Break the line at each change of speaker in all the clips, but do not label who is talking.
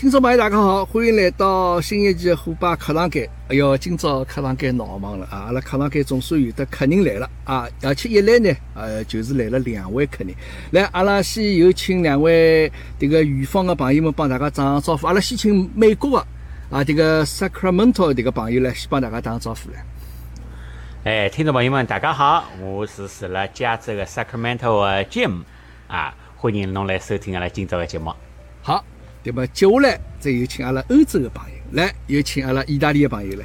听众朋友，大家好，欢迎来到新一期的虎爸课堂间。哎哟，今朝课堂间闹忙了啊！阿拉课堂间总算有的客人来了啊，而且一来呢，呃，就是来了两位客人。来，阿拉先有请两位这个远方的朋友们帮大家打声招呼。阿拉先请美国的啊，这个 Sacramento 这个朋友来先帮大家打声招呼来。
哎，听众朋友们，大家好，我是住辣加州的 Sacramento 的 Jim 啊，欢迎侬来收听阿拉今朝的节目。
好。对么，接下来再有请阿拉欧洲的朋友来，有请阿拉意大利的朋友来。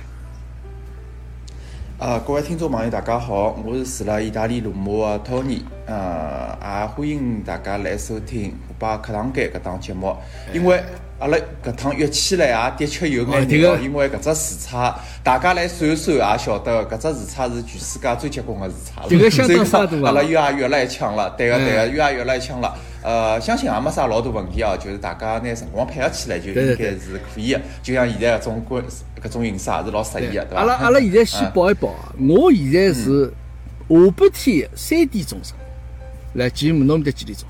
啊，各位听众朋友，大家好，我是住辣意大利罗马的 Tony，呃，也欢迎大家来收听虎爸课堂间搿档节目。因为阿拉搿趟约起来也的确有眼难，因为搿只时差，大家来算算也晓得，搿只时差是全世界最结棍的时差。
这个相当 差多
阿拉越也约了一枪了，对个对个，又也约了一枪了。呃，相信也没啥老大问题哦，就是大家拿辰光配合起来就应该是可以的。就像现在搿种关搿种形式也是老适宜的，对伐？
阿拉阿拉现在先 报一报啊，我现在是下半天三点钟上，来吉姆侬面搭几点钟？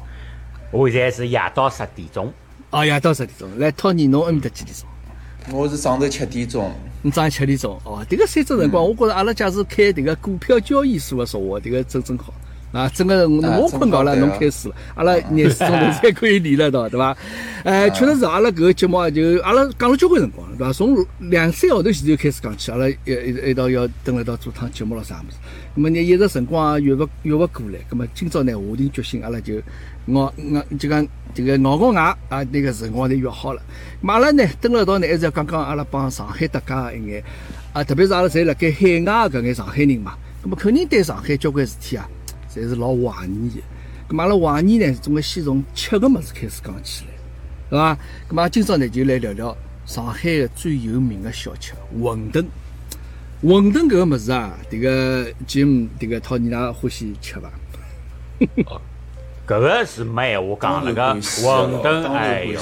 我现在是夜到十点钟。
哦，夜到十点钟。来托尼侬埃面搭几点钟？
我是上头七点钟。
你早上七点钟？哦，迭个三只辰光，我觉着阿拉假使开迭个股票交易所个说话，迭个真真好。啊，整个我困觉了，侬开始了，阿拉廿四钟头才可以连了到，对伐？哎，确实是阿拉搿个节目就阿拉讲了交关辰光了，对伐？从两三号头前头开始讲起，阿拉一一一道要等一道做趟节目了啥物事。那么呢一直辰光也约勿约勿过来，那么今朝呢下定决心，阿拉就咬咬就讲这个熬熬牙啊，那个辰光就约好了。阿拉呢等了到呢，还是要讲讲阿拉帮上海搭界一眼啊，特别是阿拉侪辣盖海外搿眼上海人嘛，那么肯定对上海交关事体啊。侪是老怀念的，咁阿拉怀念呢，总归先从吃个物事开始讲起来，对伐？咁啊，今朝呢就来聊聊上海的最有名的小吃馄饨。馄饨搿个物事啊，迭个就迭个讨你拉欢喜吃伐？
搿个是没闲话讲了个馄饨，哎哟，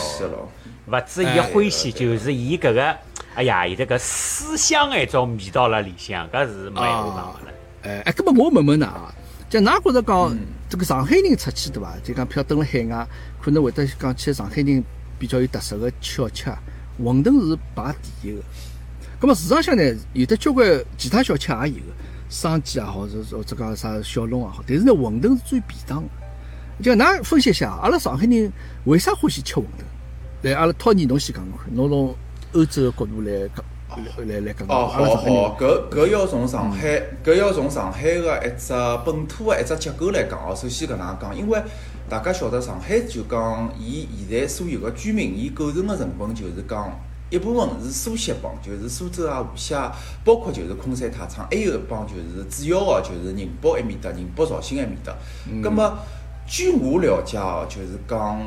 勿止伊欢喜，就是伊搿个，哎呀，有这个思乡一种味道辣里向，搿是没闲话讲了。
哎哎，搿么我问问㑚啊？就㑚觉着讲，这个上海人出去对伐？就讲，譬如蹲辣海外，可能会得讲起上海人比较有特色的小吃，馄饨是排第一个。咁么市场上呢，有的交关其他小吃也有个，生煎也好，是或者讲啥小笼也好，但是呢，馄饨是最便当的。就㑚分析一下，阿拉上海人为啥欢喜吃馄饨？来，阿拉托尼侬先讲讲看，侬从欧洲的角度来讲。来来讲
哦，好好，搿搿要从上海，搿要从上海个一只本土个一只结构来讲哦。首先搿能讲，因为大家晓得上海就讲，伊现在所有个居民，伊构成个成分就是讲，一部分是苏锡帮，就是苏州啊、无锡啊，包括就是昆山、太仓，还有一帮就是主要个就是宁波埃面搭、宁波绍兴埃面搭。葛末据我了解哦，就是讲。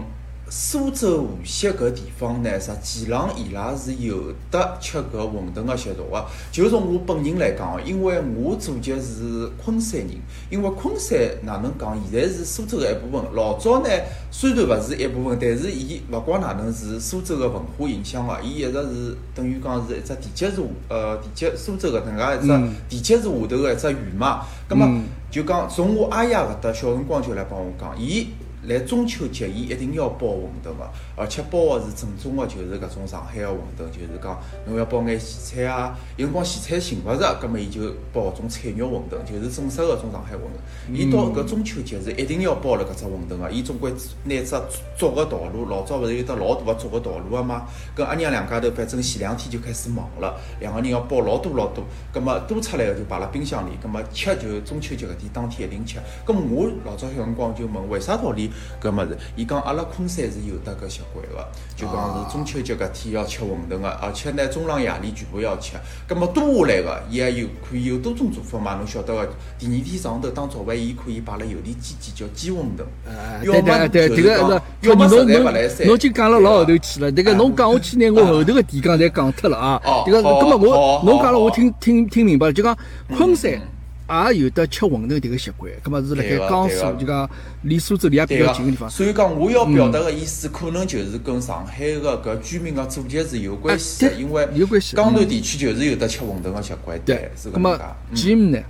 苏州、无锡搿地方呢，实际浪伊拉是有得吃搿馄饨个习俗个。就从我本人来讲因为我祖籍是昆山人，因为昆山哪能讲，现在是苏州个一部分。老早呢，虽然勿是一部分，但是伊勿光哪能是苏州个文化影响个，伊一直是等于讲是一只地级市，呃，地级苏州搿能介一只地级市下头个一只县嘛。葛末就讲从我阿爷搿搭小辰光就来帮我讲，伊。来中秋节，伊一定要包馄饨个，而且包个是正宗个，就是搿种上海个馄饨，就是讲侬要包眼咸菜啊，有辰光咸菜寻勿着，葛末伊就包种菜肉馄饨，就是正式个种上海馄饨。伊到搿中秋节是一定要包了搿只馄饨个，伊总归拿只竹个道路，老早勿是有得老大个竹个道路个嘛？跟阿娘两家头，反正前两天就开始忙了，两个人要包老多老多，葛末多出来个就摆辣冰箱里，葛末吃就中秋节搿天当天一定吃。葛末我老早小辰光就问，为啥道理？搿物事，伊讲阿拉昆山是有得搿习惯个，就讲是中秋节搿天要吃馄饨个，而且呢中浪夜里全部要吃。葛么多下来个，伊还有可以有多种做法嘛？侬晓得个，第二天早上头当早饭，伊可以摆辣油里煎煎叫煎馄饨。
呃，对对对，这个是，侬侬侬就讲了老后头去了，迭个侬讲下去呢，我后头个提纲侪讲脱了啊。迭个，葛么我侬讲了，我听听听明白了，就讲昆山。也有得吃馄饨迭个习惯，葛么是辣盖江苏，就讲离苏州离也比较近个地方。
所以讲，我要表达个意思，可能就是跟上海个搿居民个祖籍是有关系，因为
有关系。
江南地区就是有得吃馄饨个习惯，对，是搿么
吉姆呢？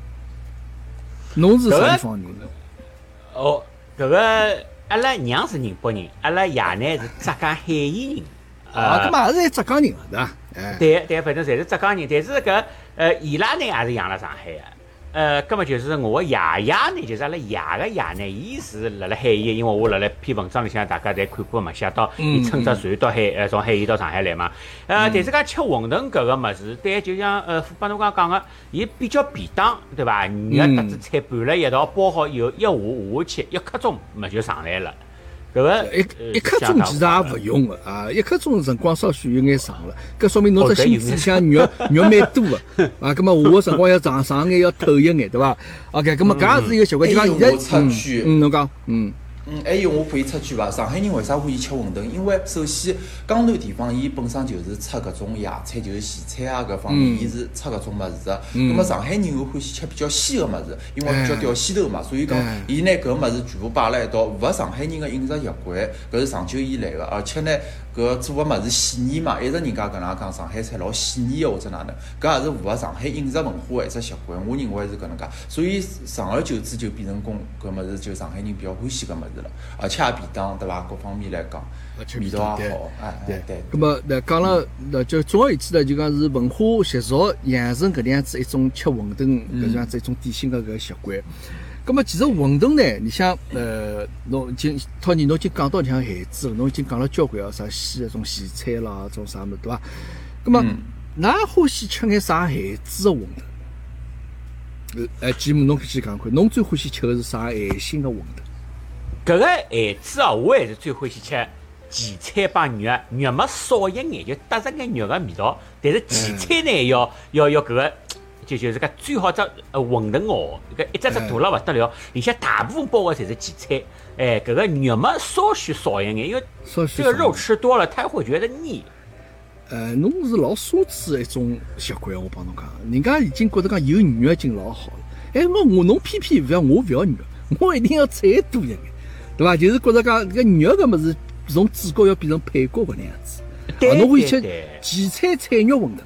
侬是啥地方人？
哦，搿个阿拉娘是宁波人，阿拉爷呢是浙江海盐人。
啊，搿嘛也是浙江人对伐？
哎，对对，反正侪是浙江人，但是搿呃伊拉呢也是养辣上海个。呃，葛么就是我爷爷呢，就是阿拉爷个爷呢，伊是辣辣海盐，因为我辣辣篇文章里向大家侪看过嘛，写到伊乘只船到海，呃，从海盐到上海来嘛。呃，但是讲吃馄饨搿个物事，对，就像呃，副帮侬刚讲个，伊比较便当，对伐？肉搭子菜拌辣一道，包好以后一下下去，一刻钟么就上来了。搿个
一一刻钟其实也勿用个啊，一刻钟辰光稍许有眼长了，搿说明侬只心思想肉 肉蛮多个啊，搿么下个辰光要长长眼要透一眼，对伐？OK，搿么搿也是一个习惯，就讲现在嗯，侬讲嗯。
嗯，还有我可以插句伐？上海人为啥欢喜吃馄饨？因为首先江南地方伊本身就是出搿种野菜，就是咸菜啊搿方面，伊是出搿种物事的。那。么上海人又欢喜吃比较鲜个物事，因为比较吊鲜头嘛，所以讲伊拿搿物事全部摆辣一道，符合上海人个饮食习惯，搿是长久以来个，而且呢。搿做个物事细腻嘛，一直人家搿能介讲上海菜老细腻个或者哪能，搿也是符合上海饮食文化个一只习惯。我认为是搿能介，所以长而久之就变成公搿物事就上海人比较欢喜搿物事了，而且也便当对伐？各方面来讲，味道也好，哎对对。
搿么那讲了那就总而言之呢，就讲是文化习俗养成搿能样子一种吃馄饨搿能样子一种典型个搿个习惯。咁么其实馄饨呢，你像呃，侬已经托尼侬已经讲到像孩子，侬已经讲了交关哦，啥西那种咸菜啦，种啥物事对伐？咁么，㑚欢喜吃眼啥孩子的馄饨？呃，哎，吉姆，侬先讲看，侬最欢喜吃的是啥咸心的馄
饨？搿个孩子啊，我还是最欢喜吃荠菜帮肉，肉末少一眼，就搭着眼肉个味道。但是荠菜呢，要要要搿个。就就是讲最好只呃馄饨哦，搿一只只大了勿得了，里向大部分包个侪是荠菜，哎，搿个肉嘛稍许少一眼，因为这个肉吃多了，他会觉得腻。
呃，侬是老奢侈的一种习惯，我帮侬讲，人家已经觉得讲有肉已经老好了，哎，我我侬偏偏勿要，我勿要肉，我一定要菜多一眼，对伐？就是觉得讲搿肉搿物事从主角要变成配角搿能样子，侬会吃荠菜菜肉馄饨。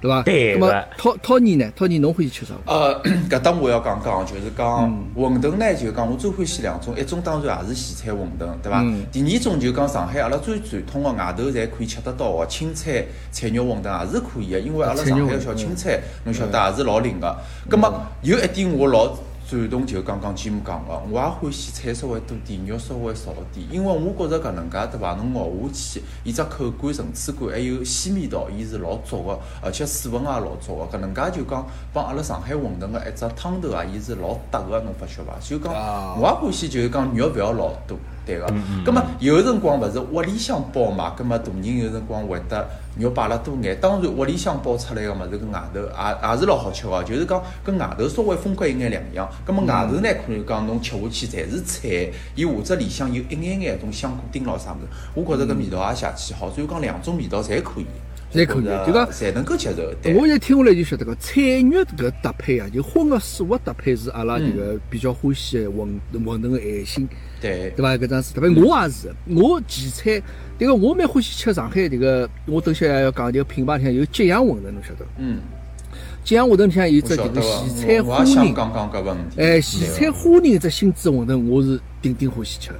对伐？
对。
那么涛涛尼呢？涛尼侬欢喜吃啥？
呃，搿搭我要讲讲，就是讲馄饨呢，就讲我最欢喜两种，一种当然也是咸菜馄饨，对伐？第二种就讲上海阿拉最传统的外头侪可以吃得到的青菜菜肉馄饨也是可以的，因为阿拉上海个小青菜，侬晓得也是老灵个。葛末有一点我老。传统就刚刚吉姆讲个，我也欢喜菜稍微多点，肉稍微少点，因为我觉着搿能介对伐？侬咬下去，伊只口感、层次感还有鲜味道，伊是老足个，而且水分也老足个。搿能介就讲帮阿拉上海馄饨个一只汤头啊，伊是老搭个，侬发觉伐？就讲我也欢喜，就是讲肉勿要老多。对个，咁么有辰光勿是屋里向包嘛，咁么大人有辰光会得肉摆了多眼。当然屋里向包出来个物事跟外头也也是老好吃个，就是讲跟外头稍微风格有眼两样。咁么外头呢，可能讲侬吃下去侪是菜，伊或者里向有一眼眼种香菇丁咾啥物事，我觉着搿味道也邪气好，所以讲两种味道侪可以。
侪可以，就讲
侪能够接受。
我一听下来就晓得个菜肉搿搭配啊，就荤个素个搭配是阿拉这个比较欢喜的馄馄饨个爱心。
对，
对伐？搿张是特别，我也是，我荠菜，迭个我蛮欢喜吃上海迭个，我等下要讲迭个品牌里向有吉阳馄饨，侬晓得？
嗯。
吉阳馄饨里向有只迭个荠菜花仁，哎，荠菜花仁只心子馄饨，我是顶顶欢喜吃。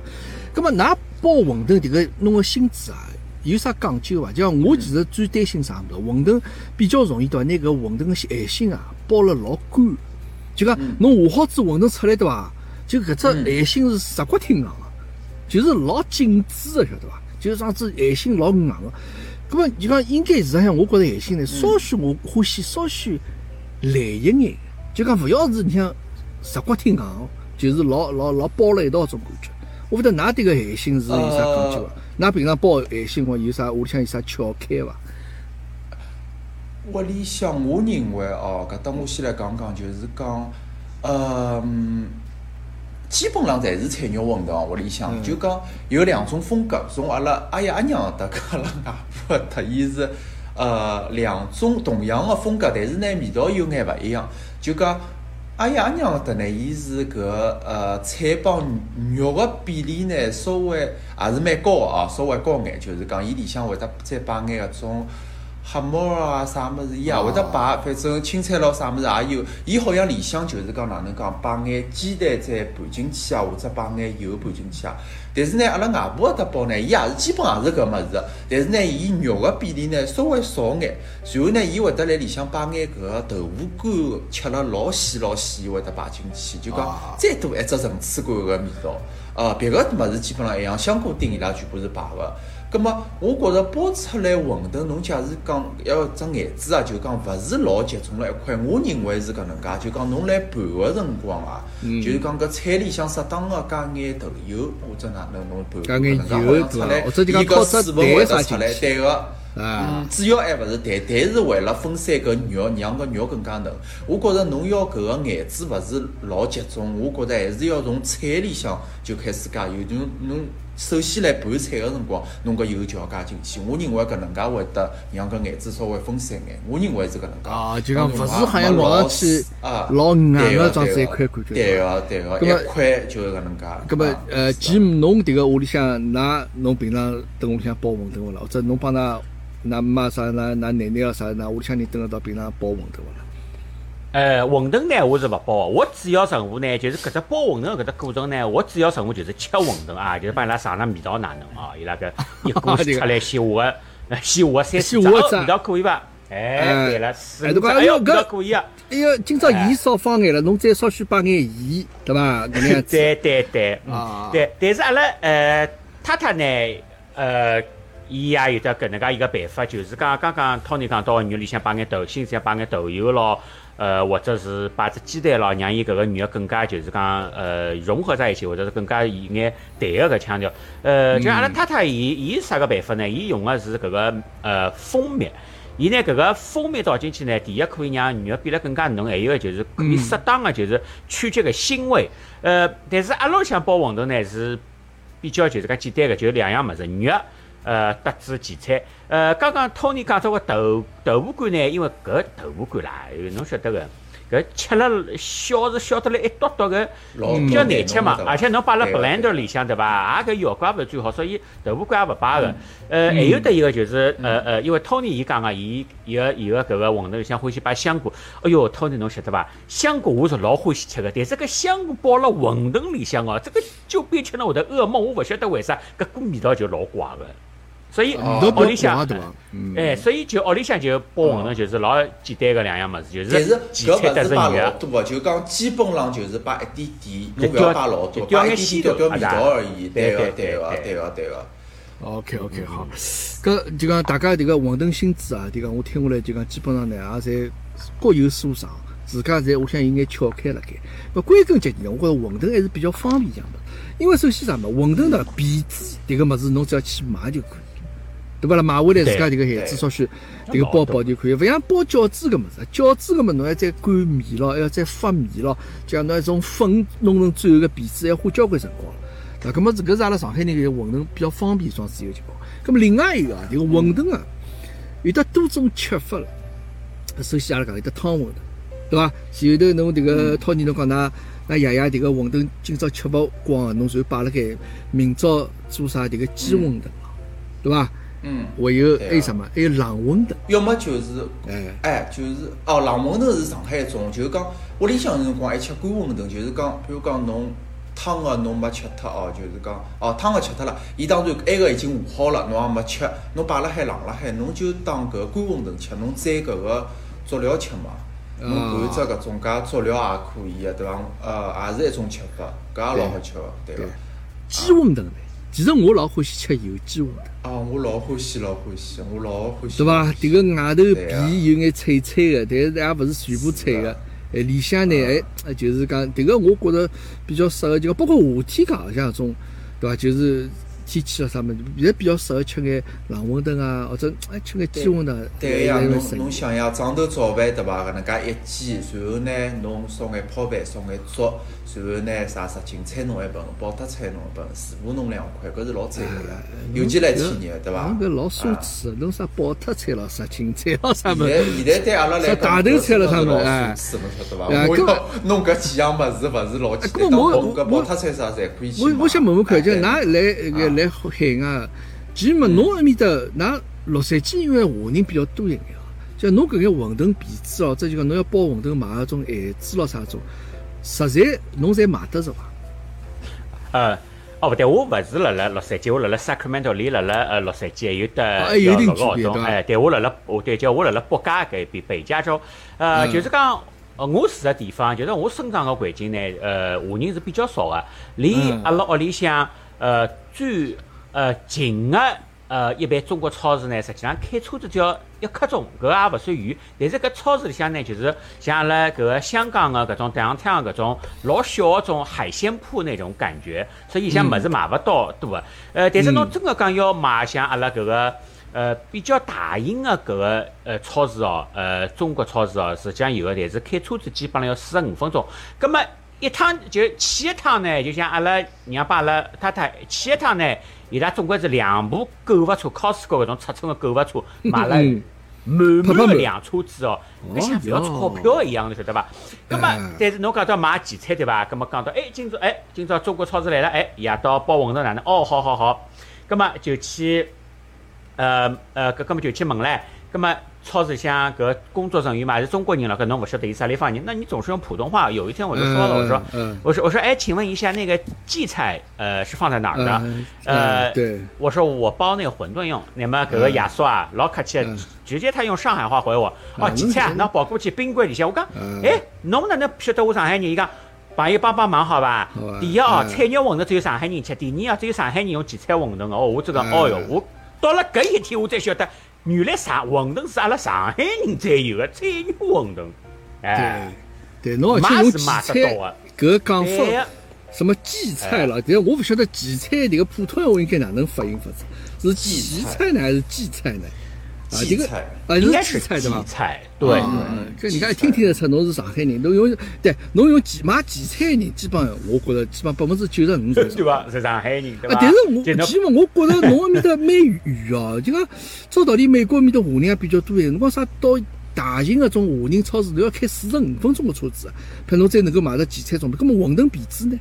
葛末㑚包馄饨迭个弄个心子啊，有啥讲究伐？就像我其实最担心啥物事？馄饨比较容易对伐？拿搿馄饨个馅心啊包了老干，就讲侬下好子馄饨出来对伐？就搿只馅心是石骨挺硬个，就是老紧致个，晓得伐？就是样子馅心老硬个。搿么就讲应该实际上，我觉着馅心呢，稍许我欢喜稍许烂一眼，就讲勿要是你像石骨挺硬，就是老老老包了一道种感觉。我勿晓得㑚迭个馅心是有啥讲究伐？㑚平常包海心话有啥屋里向有啥窍开伐？
屋里向我认为哦，搿搭我先来讲讲，就是讲，嗯。基本上侪是菜肉馄饨，屋里向就讲有两种风格，从阿拉阿爷阿娘搭，阿拉外婆搭，伊是呃两种同样的风格，但是呢味道有眼勿一样。就讲阿爷阿娘搭呢，伊是搿呃菜帮肉个比例呢稍微也是蛮高个啊，稍微高眼，就是讲伊里向会得再摆眼搿种黑木耳啊，啥物事伊也会得摆，反正青菜咯啥物事也有。伊好像里向就是讲哪能讲，摆眼鸡蛋再拌进去啊，或者摆眼油拌进去啊。但是呢，阿拉外婆搿搭包呢，伊也是基本也是搿物事。但是呢，伊肉个比例呢稍微少眼。然后呢，伊会得来里向把眼搿个豆腐干，切了老细老细，伊会得摆进去，就讲再多一只层次感个味道。呃，别个物事基本上一样，香菇丁伊拉全部是摆个。葛么我觉着包出来馄饨，侬假使讲要只眼子啊，就讲勿是老集中了一块。我认为是搿能介，就讲侬来拌个辰光啊，就是讲搿菜里向适当个加眼豆油或者哪能侬拌
加眼油
出来，
或者就讲
靠水分会得出来，对个。
啊，
主要还勿是蛋，蛋是为了分散搿肉，让搿肉更加嫩。我觉着侬要搿个眼子勿是老集中，我觉着还是要从菜里向就开始加油。就侬首先来拌菜个辰光，侬搿油就要加进去。我认为搿能介会得让搿眼子稍微分散眼。我认为是搿能介。
啊，就讲勿是好像老上去啊，老硬个一块感觉。
对个对个，一块就是搿能介。
搿么呃，既侬迭个屋里向，㑚侬平常等屋里向包馄饨勿啦？或者侬帮㑚？那妈啥？那那奶奶啊啥？那屋里向人等得到平常包馄饨勿啦？
呃，馄饨呢，我是勿包。我主要任务呢，就是搿只包馄饨搿只过程呢，我主要任务就是吃馄饨啊，就是帮伊拉尝尝味道哪能啊？伊拉搿一锅出来鲜滑个，鲜滑三四只，味道可以伐？哎，对了，是，哎呦，味道可以啊！
哎呦，今朝盐少放眼了，侬再稍许摆眼盐，对伐？搿样子。
对对对，啊，对，但是阿拉呃太太呢，呃。伊也有得搿能介一个办法，就是讲刚刚 Tony 讲到肉里向摆眼豆腥，再摆眼豆油咯，呃，或者是摆只鸡蛋咯，让伊搿个肉更加就是讲呃融合在一起，或者是更加有眼淡个搿腔调。呃，就阿拉太太伊伊啥个办法呢？伊用个是搿个呃蜂蜜，伊拿搿个蜂蜜倒进去呢，第一可以让肉变得更加嫩，还有个就是可以适当个就是去这个腥味。呃，但是阿拉想包馄饨呢是比较就是讲简单个，就两样物事肉。呃，搭子荠菜。呃，刚刚 Tony 讲到个豆豆腐干呢，因为搿豆腐干啦，侬晓得个，搿吃了小是小得来一剁剁个，比较难吃嘛。而且侬摆辣 blender 里向对伐？也搿效果也勿是最好，所以豆腐干也勿摆个。呃，还有得一个就是，呃呃，因为 Tony 伊讲个，伊伊个伊个搿个馄饨里向欢喜摆香菇。哎哟，Tony 侬晓得伐？香菇我是老欢喜吃个，但是搿香菇包辣馄饨里向哦，这个就变成了我的噩梦。我勿晓得为啥，搿股味道就老怪个。所以屋里向，哎，所以就屋里向就包馄饨，就是老简单个两样物事，就是荠菜搭着
肉。多就讲基本上就是摆一点点，侬勿要摆老多，摆一点点调调味道而已。对个，对个，对个，对个。
OK OK 好，搿就讲大家迭个馄饨心智啊，迭个我听下来就讲基本上呢也侪各有所长，自家侪我想有眼窍开了盖。搿归根结底，我觉着馄饨还是比较方便样的，因为首先啥嘛，馄饨呢皮子迭个物事侬只要去买就可以。对伐啦？买回来自家迭个孩子稍许迭个包包就可以，勿像包饺子搿物事，饺子搿物事侬还再擀面咯，还要再发面咯，讲侬一种粉弄成最后个皮子，要花交关辰光。那，搿么是搿是阿拉上海人个馄饨比较方便，装自由情况。搿么另外一个啊，迭个馄饨啊，有得多种吃法了。首先阿拉讲有得汤馄饨，对伐？前头侬迭个托尼侬讲㑚㑚爷爷迭个馄饨今朝吃勿光，侬就摆辣盖明朝做啥迭个鸡馄饨，对伐？
嗯，
还有还有什么？还有冷馄饨，
要么就是，哎哎，就是哦，冷馄饨是上海一种，就是讲屋里向辰光爱吃干馄饨，就是讲，比如讲侬汤个侬没吃脱哦，就是讲哦汤个吃脱了，伊当然埃个已经和好了，侬也没吃，侬摆辣海冷辣海，侬就当搿干馄饨吃，侬蘸搿个佐料吃嘛，侬拌只搿种介佐料也可以个，对伐？呃，也是一种吃法，搿也老好吃个，对伐。
鸡馄饨呢？其实我老欢喜吃有机物的。
啊，我老欢喜，老欢喜，我老欢喜。
对伐？迭个外头皮有眼脆脆的，但是也勿是全部脆的。哎，里向呢，哎，就是讲迭个，我觉着比较适合，就包括夏天讲像种，对伐？就是。天气啊，啥么子，现在比较适合吃眼冷馄饨啊，或者哎吃眼鸡馄饨。
对呀，侬侬想呀，早头早饭对伐？搿能介一煎，然后呢，侬烧眼泡饭，烧眼粥，然后呢，啥啥芹菜弄一盆，包特菜弄一盆，薯腐弄两块，搿是老赞个呀。尤其来天热，对伐？
搿老奢侈，侬啥包特菜咯，啥芹菜咯，啥物？
现在现在对阿拉来讲，
大头菜了，啥物？
哎，是勿晓得伐？我要弄搿几样物事，勿是老简单。搿包特菜啥侪可以
我我想问问看，就㑚来个。来海外，其实嘛，侬埃面搭，㑚洛杉矶因为华人比较多一眼哦，像侬搿眼馄饨皮子哦，这就讲侬要包馄饨买那种馅子咯啥种，实在侬侪买得着伐？
呃，哦不对，我勿是辣辣洛杉矶，我辣辣 Sacramento 里，辣辣呃洛杉矶还有
得有六个
号钟，哎，对我辣辣，我对叫我辣辣北加搿边北加州，呃，就是讲。呃，我住个地方就是我生长个环境呢，呃，华人是比较少个。离阿拉屋里向呃最呃近个呃一般中国超市呢，实际上开车子就要一刻钟，搿也勿算远。但是搿超市里向呢，就是像阿拉搿个香港个搿种太阳搿种老小个种海鲜铺那种感觉，所以像物事买勿到多个。呃，但是侬真个讲要买像阿拉搿个。呃，比较大型的搿个呃超市哦，呃中国超市哦，实际上有的，但是开车子基本上要四十五分钟。葛么一趟就去一趟呢，就像阿拉娘把阿拉太太去一趟呢，伊拉总归是两部购物车，Costco 搿种尺寸的购物车，买了满满的辆车子哦，搿像不要钞票一样的，晓得伐？葛么但是侬讲到买前菜对伐？葛么讲到哎，今朝哎，今朝中国超市来了，哎，夜到包馄饨哪能？哦，好好好，葛么就去。呃呃，搿根本就去问唻，葛么超市像搿工作人员嘛是中国人了，搿侬勿晓得伊啥地方人，那你总是用普通话。有一天我就说了，我说，我说我说，哎，请问一下那个荠菜，呃，是放在哪儿的？呃，
对，
我说我包那个馄饨用。那么搿个亚叔啊，老客气，直接他用上海话回我，哦，荠菜，那跑过去冰柜里向。我讲，哎，侬哪能晓得我上海人？伊讲，朋友帮帮忙好吧？第一哦，菜肉馄饨只有上海人吃，第二啊，只有上海人用荠菜馄饨哦，我这个，哦哟，我。到了搿一天，我才晓得，原来上馄饨是阿拉上海人才有的菜肉馄饨。
哎，对，侬而且用荠菜，搿讲法，什么荠菜了？但我勿晓得荠菜迭个普通话应该哪能发音法子？是荠菜呢，还是荠菜呢？
啊，这个
啊，
应该是
荠菜对吧？
菜，对。
这你看听听得出侬是上海人，侬用对，侬用荠买荠菜人，基本上我觉着基本百分之九十五
对吧？是上海人对吧？
但是我起码我觉着侬埃面搭蛮远哦，就讲照道理美国埃面搭华人也比较多哎，侬讲啥到大型的种华人超市都要开四十五分钟的车子，怕侬再能够买到荠菜种，那么馄饨皮子呢？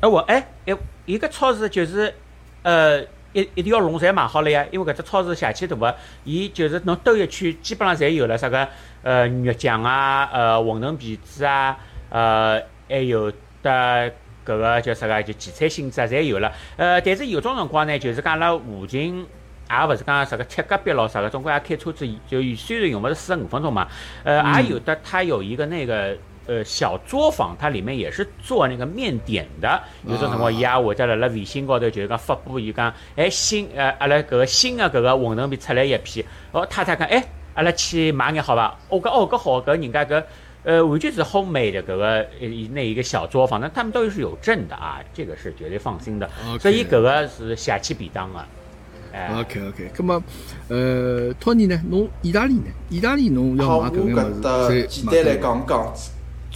哎我哎哎，一个超市就是呃。一一条龙侪买好了呀，因为搿只超市邪气大个，伊就是侬兜一圈，基本上侪有了啥个呃肉酱啊，呃馄饨皮子啊，呃还有的搿个叫啥个就荠菜心子啊，侪有了。呃，但是有种辰光呢，就是讲阿拉附近也勿是讲啥个贴隔壁咯啥个，总归也开车子，就虽然用勿是四十五分钟嘛，呃，也有的它有一个那个。呃，小作坊它里面也是做那个面点的，有种辰光伊也会得辣辣微信高头就是讲发布，伊讲，哎新呃阿拉搿个新的搿个馄饨皮出来一批，哦太太讲，哎阿拉去买眼好伐？我讲哦搿好，搿人家搿呃完全是 homemade 的搿个呃那一个小作坊，那他们都是有证的啊，这个是绝对放心的，所以搿个是邪气便当啊。
哎，OK OK，咁么呃托尼呢？侬意大利呢？意大利侬要买搿个
物事，简单来讲讲。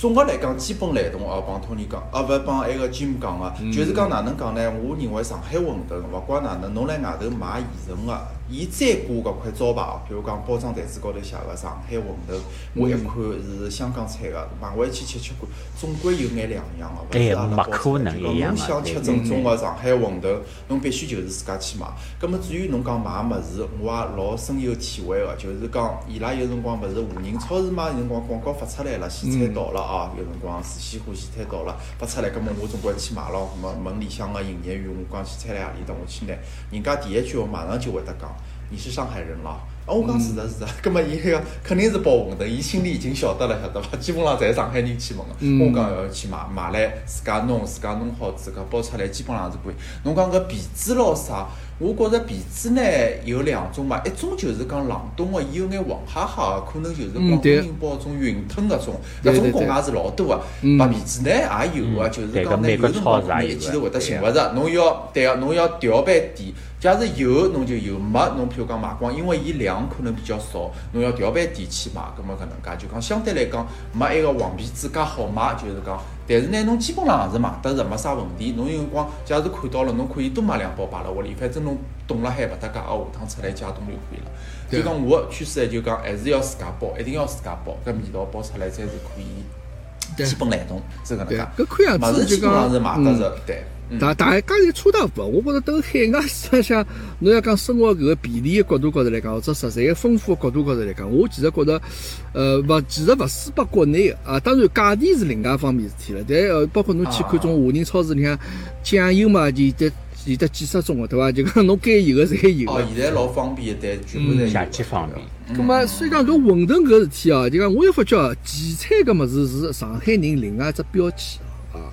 总个来讲，基本雷同哦，帮托尼讲，啊，勿帮埃个 Jim 讲个，就是讲哪能讲呢？我认为上海馄饨，勿怪哪能，侬辣外头买现成个。伊再挂搿块招牌哦，比如讲包装袋子高头写个上海馄饨，我一看是香港产个，买回去吃吃看，总归有眼两样个，勿是阿拉包出来个。侬想吃正宗个上海馄饨，侬必须就是自家去买。葛末至于侬讲买物事，我也老深有体会个，就是讲伊拉有辰光勿是华人超市嘛，有辰光广告发出来了，西餐到了啊，有辰光是西湖西餐到了，发出来，葛末我总归去买咯。葛末门里向个营业员，我讲西餐来何里搭，我去拿，人家第一句话马上就会得讲。你是上海人了，哦，我讲是的，是的，葛末伊个肯定是包馄饨，伊心里已经晓得了，晓得伐？基本上侪上海人去问个，我讲要去买，买来自家弄，自家弄好，自家包出来，基本上是可以。侬讲搿皮子咾啥？我觉着皮子呢有两种嘛，一种就是讲冷冻个，伊有眼黄哈哈个，可能就是广东人包种云吞搿种，搿种国外是老多个。白皮子呢也有个，就是讲呢有辰光可能一记头会得寻勿着，侬要对个，侬要调配点。假如有，侬就有；没，侬譬如讲卖光，因为伊量可能比较少，侬要调班点去买，葛末搿能介就讲相对来讲没埃个黄皮子介好卖，就是讲。但是呢，侬基本上是买得着，没啥问题。侬有辰光假如看到了，侬可以多买两包摆辣屋里，反正侬冻了海勿搭界，哦，下趟出来解冻就可以了。就讲我个趋势就讲还是要自家包，一定要自家包，搿味道包出来才是可以。基本来同是搿能介。
搿看样子就讲
是买得着，对。
大大家侪差大勿？我觉着等海外市场上，侬要讲生活搿个便利的角度高头来讲，或者食材个丰富的角度高头来讲，我其实觉着，呃，勿，其实勿输拨国内个啊。当然价钿是另外一方面事体了。但呃，包括侬去看种华人超市里向酱油嘛，就得有得几十种个，对伐？就讲侬该有的侪有。
哦，现在老方便，但全部侪
下级方便。
咁么，所以讲搿馄饨搿事体啊，就讲我又发觉荠菜搿物事是上海人另外一只标签啊。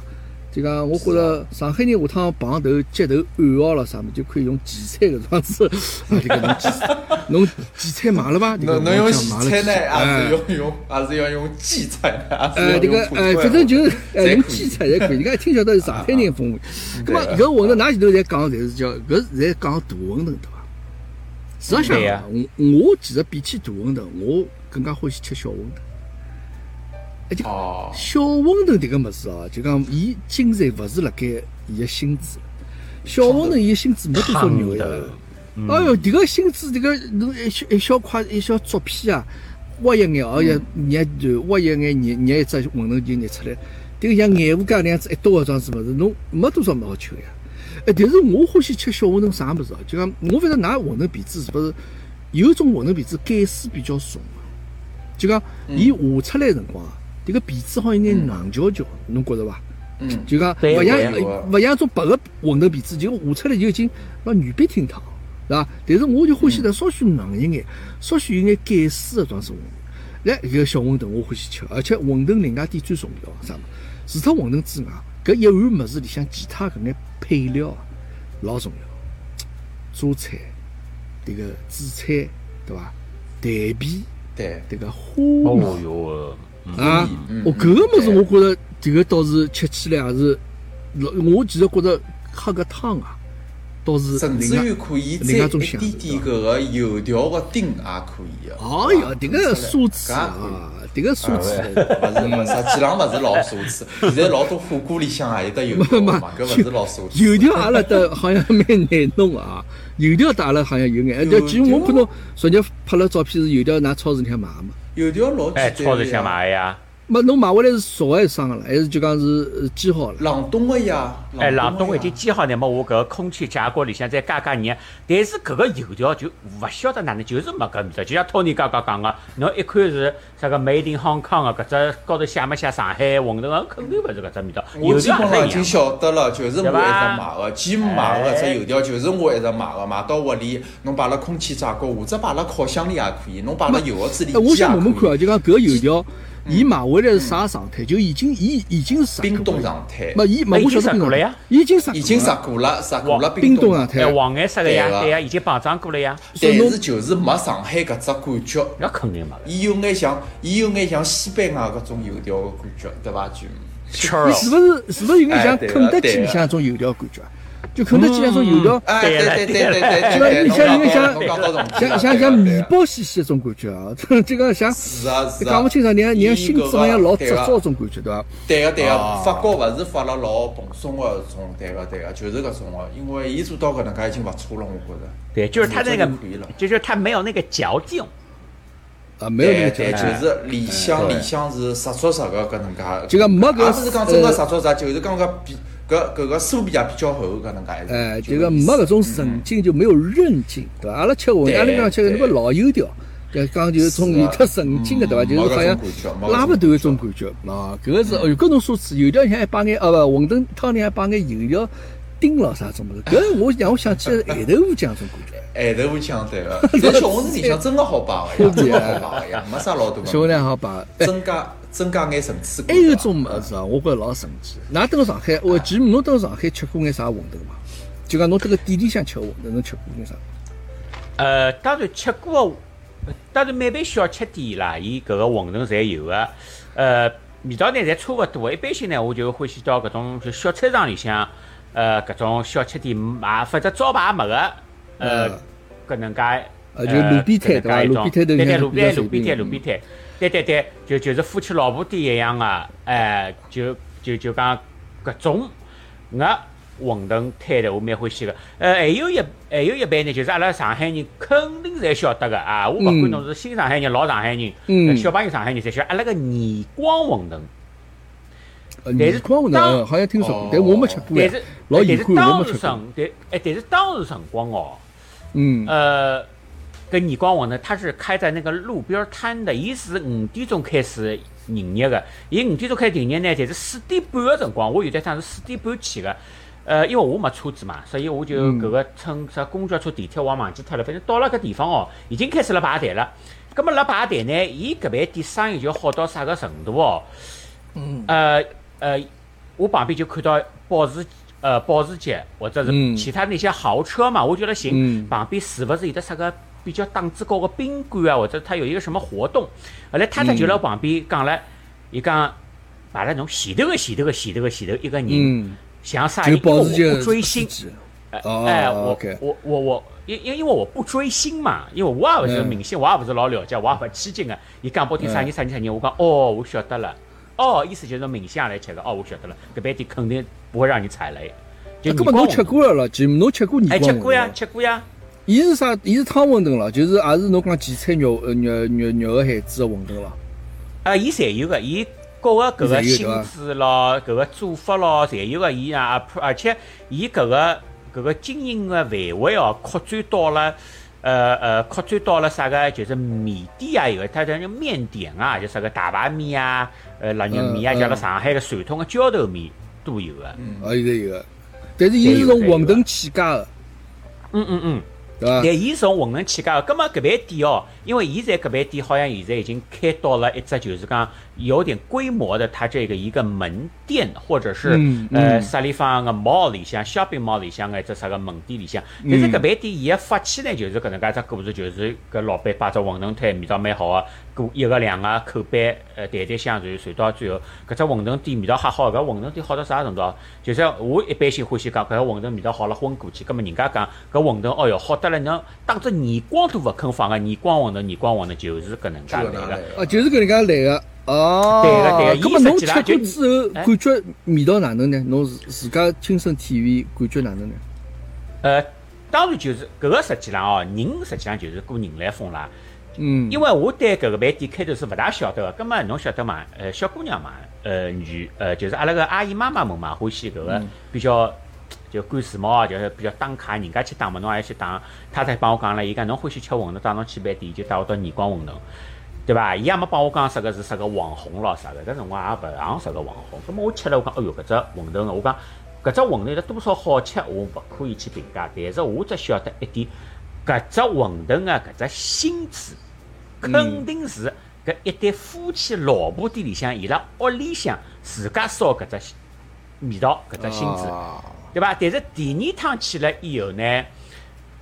就讲，我觉着上海人下趟碰头接头暗号了啥么，就可以用荠菜搿种子，啊，这个侬荠菜，侬荠菜买了吧？
侬侬用荠菜呢，还是要用，还是要用荠菜呢？
哎，这个哎，反正就是哎，用荠菜侪可以。你看，听晓得是上海人风味。咁么，搿馄饨，㑚前头侪讲，侪是叫搿在讲大馄饨，对伐？实际上，我我其实比起大馄饨，我更加欢喜吃小馄饨。就小馄饨迭个物事哦，就讲伊精髓勿是辣盖伊个心子。小馄饨伊个心子没多少肉呀。哎哟，迭个心子迭个侬一小一小块一小竹片啊，挖一眼哦，要捏就挖一眼捏捏一只馄饨就捏出来。迭个像眼糊介那样子一刀个装子物事，侬没多少么好吃呀。哎，但是我欢喜吃小馄饨啥物事哦？就讲我反正拿馄饨皮子是勿是有种馄饨皮子盖水比较重就讲伊下出来辰光。啊，迭个皮子好像有点硬嚼嚼，侬觉着伐？
嗯，
就讲勿像勿像种白个馄饨皮子，就下出来就已经老软皮挺烫，是伐？但是我就欢喜它稍许硬一眼，稍许有眼盖丝的装饰馄饨。来，搿个小馄饨我欢喜吃，而且馄饨另外点最重要啥么？除脱馄饨之外，搿一碗物事里向其他搿眼配料老重要，榨菜、迭个紫菜，对伐？蛋皮，
对，
迭个花
哦哟。
啊，哦，搿个物事我觉着迭个倒是吃起来也是，老我其实觉着喝个汤啊，倒是
甚至于可以再一点点搿个油条个丁也可以
个。哦哟，迭个奢侈啊，迭个奢侈，
勿是，实际上勿是老奢侈。现在老多火锅里向也有得油条嘛，搿勿是老奢侈。
油条阿拉搭好像蛮难弄啊，油条搭阿拉好像有眼。就其实我看到昨日拍了照片是油条，㑚超市里向买个嘛。
油条老
哎，超市里向买个呀？
没，侬买回来是熟还是生个了？还是就讲是煎好了？
冷冻的呀。
哎，冷冻已经煎好，那么我搿个空气炸锅里向再加加热。但是搿个油条就勿晓得哪能，就是没搿味道。就像托尼刚刚讲个，侬一看是啥个 Made in Hong Kong 个，搿只高头写没写上海馄饨，肯定勿是搿只味道。
我基本上已经晓得了，就是我一直买个，基买个只油条就是我一直买个，买到屋里，侬摆辣空气炸锅或者摆辣烤箱里也可以，侬摆辣油盒子里
我想问问看啊，就讲搿油条。伊买回来是啥状态？就已经，已已经是
冰冻状态。
没，伊没我晓得
过了呀，
已经杀，
已经杀过了，杀过了
冰
冻
状态。
黄颜色的呀，对呀，已经膨胀过了呀。
但是就是没上海搿只感觉。
那肯定没。
伊有眼像，伊有眼像西班牙搿种油条的感觉，对伐？就，
你是不是是不是有眼像肯德基里向种油条感觉？就肯德基那种油条，
对对对对对，
就像像像像像像面包细细那种感觉啊，这个像是啊，是讲不清爽，你看你看心子好像老执着种感觉，对伐？
对个对个，发糕勿是发了老蓬松个种，对个对个，就是搿种个，因为伊做到搿能介已经勿错了，我觉着。
对，就是他那个，就是他没有那个嚼劲。
啊，没有那个嚼
劲。就是里向里向是实实实个搿能介。
就讲没搿，
也不是讲真个实实实，就是讲个比。搿搿个酥皮也比较厚，搿能介。
哎，就个没搿种韧劲，就没有韧劲，对伐？阿拉吃馄饨，阿拉讲吃个那个老油条，搿讲就是种有特韧劲的，对伐？就是好像拉不断一种感觉。啊，搿个是哦，有各种奢侈，油条像还摆眼，哦不，馄饨汤里还摆眼油条丁咯啥种物事。搿 我让我想起咸豆腐酱种感觉。
咸豆腐酱对个，在小馄饨里向真个好摆个呀，真好摆个呀，没啥老多。
小馄饨好摆，
增加。增加眼层次
还有种物事啊，我觉着老神奇。㑚到上海，我其实侬到上海吃过眼啥馄饨伐？就讲侬这个店里向吃馄饨，侬吃过眼啥？
呃，当然吃过，当然每爿小吃店啦，伊搿个馄饨侪有个。呃，味道呢侪差勿多。一般性呢，我就欢喜到搿种就小菜场里向，呃，搿种小吃店买，或者招牌没个，呃，搿能介，
呃，就路边摊对伐？路边摊对
对路边路边摊路边摊。对对对，就就是夫妻老婆店一样的，哎，就就就讲搿种那馄饨摊的，我蛮欢喜个。呃，还有一还有一般呢，就是阿拉上海人肯定侪晓得个啊，我勿管侬是新上海人、老上海人，小朋友上海人侪晓得阿拉个年光馄饨。但是
光馄饨好像听说过，但我没吃过。
但是
老
但是当时辰，但哎，但是当时辰光哦，
嗯，
呃，搿年光王呢它是开在那个路边摊的，伊是五点钟开始营业的，伊五点钟开始营业呢，侪是四点半个辰光，我有在趟是四点半去的。呃，因为我没车子嘛，所以我就搿个乘啥公交车、地铁，我忘记脱了。反正到了搿地方哦，已经开始辣排队了。葛末辣排队呢，伊搿爿店生意就好到啥个程度哦？
嗯。
呃呃，我旁边就看到保时呃保时捷或者是其他那些豪车嘛，我觉得行。旁边是勿是有的啥个比较档次高个宾馆啊？或者他有一个什么活动？后来太太就辣旁边讲了，伊讲，摆了侬前头个前头个前头个前头一个人。像啥？因为我不追星，哎，我我我我，因因因为我不追星嘛，因为我也勿是明星，我也勿是老了解，我也勿起劲个。伊讲不听啥人啥人啥人，我讲哦，我晓得了。哦，意思就是明星也来吃个。哦，我晓得了。搿边店肯定不会让你踩雷。
就根本侬吃过了了，就侬吃过年
光？哎，吃过呀，吃过呀。
伊是啥？伊是汤馄饨了，就是也是侬讲荠菜肉呃肉肉肉个馅子个馄饨了。
啊，伊侪有个，伊。各个搿个性质咯，搿个做法咯，侪有个伊啊，而且伊搿个搿个经营个范围哦，扩展到了，呃呃，扩展到了啥个？就是面店啊，有个，它叫面点啊，就啥个大排面啊，呃，腊肉面啊，叫了上海个传统个浇头面都有个。
嗯，啊，有个有个，但是伊是从馄饨起家个。
嗯嗯嗯。但伊从混能起家个，葛末搿爿店哦，因为现在搿爿店好像现在已经开到了一只就是讲有点规模的，它这个一个门店或者是呃啥地方个 mall 里向，shopping mall 里向个一只啥个门店里向。但是搿爿店伊个发起呢，就是搿能介只故事，就是搿老板摆只馄饨摊，味道蛮好个，一个两个口碑，呃，代代相传，传到最后，搿只馄饨店味道还好，搿馄饨店好到啥程度？就是我一般性欢喜讲，搿个馄饨味道好了昏过去，葛末人家讲搿馄饨，哦哟，好得了，侬当只耳光都勿肯放个耳光馄饨，耳光馄饨就是搿能介来个。
哦，就是搿能介来个。哦。
对个对
个。葛末侬吃过之后，感觉味道哪能呢？侬自自家亲身体会，感觉哪能呢？
呃，当然就是搿个实际上哦，人实际上就是过人来疯啦。
嗯，
因为我对搿个饭店开头是勿大晓得个，葛末侬晓得嘛？呃，小姑娘嘛，呃，女，呃，就是阿拉个阿姨妈妈们嘛，欢喜搿个比较就赶时髦，就是比较打卡，人家去打嘛，侬也去打。太太帮我讲了，伊讲侬欢喜吃馄饨，带侬去饭店，就带我到年光馄饨，对伐？伊也没帮我讲啥个是啥个网红咯啥个，搿辰光也勿像啥个网红。葛末我吃了，我讲，哎哟，搿只馄饨，我讲搿只馄饨有多少好吃，我勿可以去评价，但是我只晓得一点，搿只馄饨个搿只心子。肯定是搿一对夫妻老婆店里向，伊拉屋里向自家烧搿只味道，搿只心子，对伐？但是第二趟去了以后呢，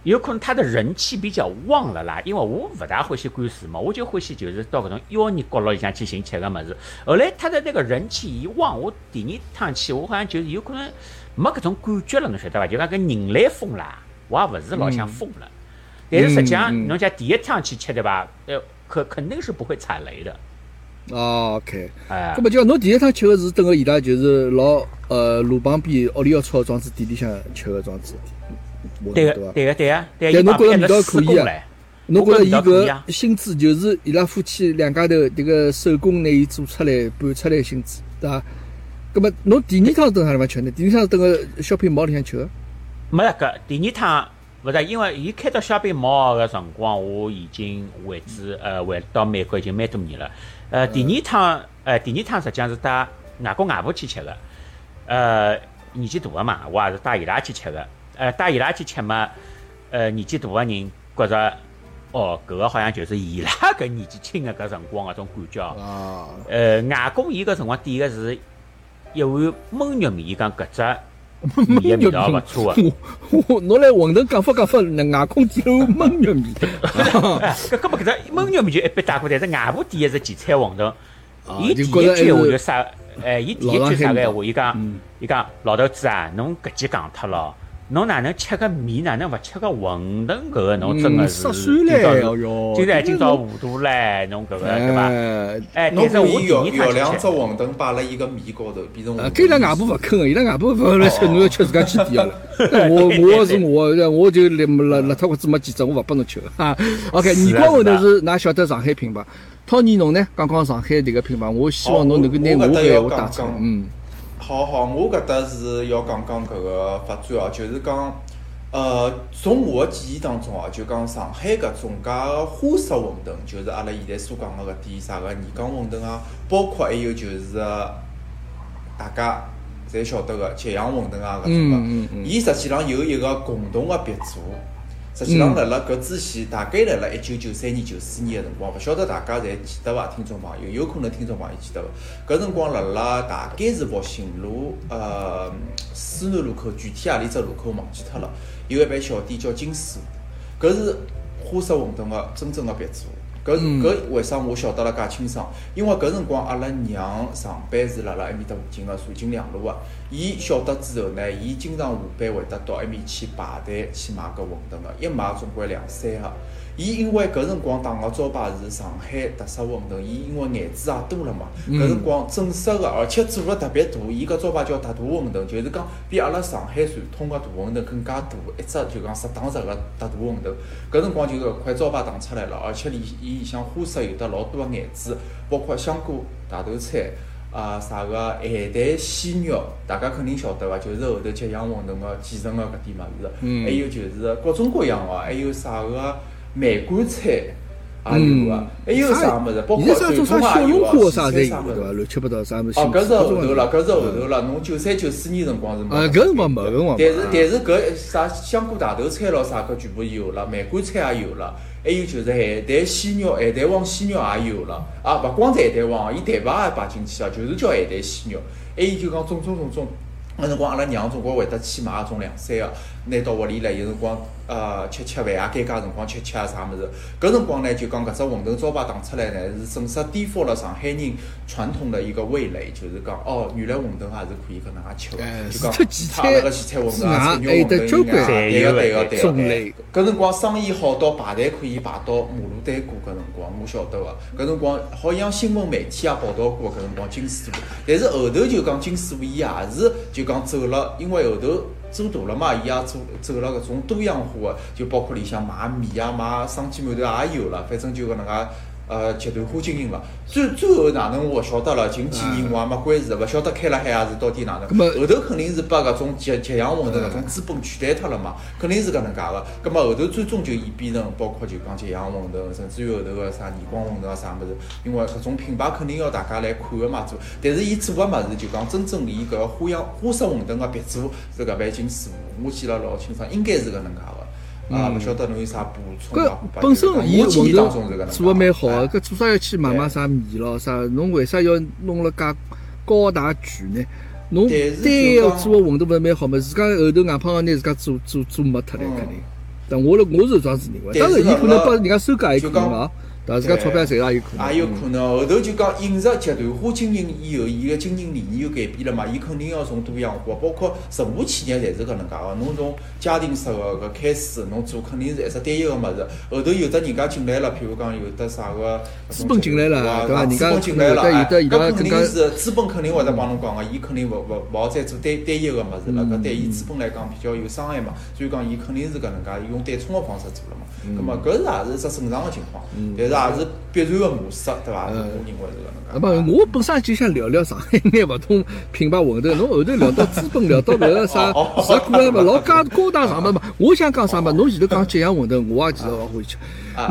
有可能他的人气比较旺了啦。因为我勿大欢喜赶时髦，我就欢喜就是到搿种妖孽角落里向去寻吃个物事。后来他的那个人气一旺，我第二趟去，我好像就是有可能没搿种感觉了，侬晓得伐？就讲搿人来疯啦，我也勿是老想疯了。但是实际上，侬讲第一趟去吃对吧？呃，肯肯定是不会踩雷的。
哦 OK，
哎，
那么就侬第一趟吃的是等个伊拉就是老呃路旁边屋里要炒庄子店里向吃的庄子。
对个，对个，对个，
对个。但侬觉着味道可以啊？侬觉着
伊
搿薪资就是伊拉夫妻两家头迭个手工拿伊做出来拌出来薪资，对伐？那么侬第二趟等啥地方吃呢？第二趟等个小品毛里向吃。
没那个，第二趟。勿是，因为伊开到小品毛个辰光，我已经回至呃回到美国已经蛮多年了。呃，第二趟，呃，第二趟实际上是带外公外婆去吃个。呃，年纪大个嘛，我也是带伊拉去吃个。呃，带伊拉去吃嘛，呃，年纪大个人觉着，哦，搿个好像就是伊拉搿年纪轻个搿辰光搿种感觉。
哦。
呃，外公伊搿辰光点个是一碗焖肉面，伊讲搿只。面味道勿错啊！
我侬来馄饨讲法讲法，那外公点了焖玉米。
搿搿么搿只焖玉米就一般带过，但是外婆点的是荠菜馄饨。伊第一句闲话就啥？哎，伊第一句啥个闲话？伊讲，伊讲老头子啊，侬搿记讲脱了。侬哪能吃个面，哪能勿吃个馄饨？搿个侬真个是今朝今朝今朝糊涂唻，侬搿个对伐？哎，但是我第二
趟两只馄饨摆辣伊个面高头，变成馄饨。
搿伊拉外婆勿肯个，伊拉外婆勿来吃，侬要吃自家去点了。我 我是我，我就辣辣辣脱裤子没几只，我勿拨侬吃 哈。OK，年光馄饨是㑚晓得上海品牌，Tony 侬呢？刚刚上海迭个品牌，我希望侬能够拿我个闲话打出。嗯。
好好，我搿搭是要讲讲搿个发展哦，就是讲，呃，从我个记忆当中哦，就讲上海搿种介个花式馄饨，就是阿拉现在所讲个搿点啥个泥缸馄饨啊，包括还有就是大家侪晓得个揭阳馄饨啊搿种个，伊实际上有一个共同个鼻祖。实际上，辣辣搿之前，大概辣辣一九九三年、九四年个辰光，勿晓得大家侪记得伐？听众朋友，有可能听众朋友记得伐？搿辰光辣辣大概是复兴路呃思南路口，具体何里只路口忘记脱了。有一爿小店叫金师傅，搿是花式馄饨个真正个鼻祖。搿搿为啥我晓得了介清爽？因为搿辰光阿拉娘上班是辣辣埃面搭附近个瑞金两路个，伊晓得之后呢，伊经常下班会得到埃面去排队去买搿馄饨个，一买总归两三盒。伊因为搿辰光打个招牌是上海特色馄饨，伊因为眼子也多了嘛，搿辰光正式个，而且做了特别大，伊搿招牌叫特大馄饨，就是讲比阿拉上海传统个大馄饨更加大，一只就讲适当实个特大馄饨。搿辰光就搿块招牌打出来了，而且里伊里向花色有得老多个眼子，包括香菇、大头菜啊，啥个咸蛋鲜肉，大家肯定晓得伐？就是后头吉祥馄饨个继承个搿点物事，还有就是各种各样个，还有啥个。梅干菜也有个，还有啥物事？包括传统
啥
也有
个，
啥
对伐？乱七八糟啥物事？
哦，搿是后头了，搿是后头了。侬九三九四年辰光是没。
啊，搿辰光没，搿辰光
但是但是搿啥香菇大头菜咯啥搿全部有了，梅干菜也有了，还有就是咸蛋鲜肉、咸蛋黄鲜肉也有了。啊，勿光是咸蛋黄，伊蛋白也摆进去了，就是叫咸蛋鲜肉。还有就讲种种种种，搿辰光阿拉娘总归会得去买种两三个，拿到屋里来，有辰光。呃，吃吃饭啊，尴尬辰光吃吃啊，啥物事？搿辰光呢，就讲搿只馄饨招牌打出来呢，是正式颠覆了上海人传统的一个味蕾，就是讲哦，原来馄饨也是可以搿能介吃个，就讲他那个荠菜馄饨啊，菜肉馄饨啊，对个对个对个。搿辰光生意好到排队可以排到马路对过，搿辰光我晓得个。搿辰光好像新闻媒体也报道过，搿辰光金师傅。但是后头就讲金师傅伊也是就讲走了，因为后头。做大了嘛，伊也做走了搿种多样化个，就包括里向卖米啊、卖生煎馒头也有了，反正就搿能介。呃，集团化经营了，最最后哪能我晓得了？近几年我也没关注，勿晓得开了海还是到底哪能？后头肯定是把搿种揭揭阳馄饨搿种资本取代脱了嘛，肯定是搿能介个。葛末后头最终就演变成，包括就讲揭阳馄饨，甚至于后头个啥逆光馄饨啊啥物事，因为搿种品牌肯定要大家来看个嘛做。但是伊做个物事就讲真正以搿个花样花式馄饨个鼻祖是搿爿金师傅，我记了老清爽，应该是搿能介个。啊，勿晓得侬有啥补充搿
本身伊馄饨做个蛮好个，搿做啥要去买买啥米咯啥？侬为啥要弄了介高大全呢？侬单要做个馄饨勿是蛮好嘛？自家后头硬胖个拿自家做做做没脱唻，肯定。但我了，我是这样子认为。当然，伊可能帮人家收割也可能啊。但自家钞票赚也有可能。
也有可能，后头就讲饮食集团化经营以后，伊个经营理念又改变了嘛，伊肯定要从多样化，包括任何企业侪是搿能介个。侬从家庭式个搿开始，侬做肯定是一只单一个物事。后头有的人家进来了，譬如讲有得啥个
资本进来了，对伐？
资本进来了，搿肯定是资本肯定会得帮侬讲个，伊肯定勿勿勿好再做单单一个物事了。搿对伊资本来讲比较有伤害嘛，所以讲伊肯定是搿能介用对冲个方式做了嘛。葛末搿是也是只正常个情况，但是。也是必然个模式，对伐？我认为是搿能介。
我本身就想聊聊上海眼勿同品牌馄饨，侬后头聊到资本，聊到搿个啥，实可能勿老高高大上嘛嘛。我想讲啥嘛？侬前头讲吉祥馄饨，我也其实老欢喜吃。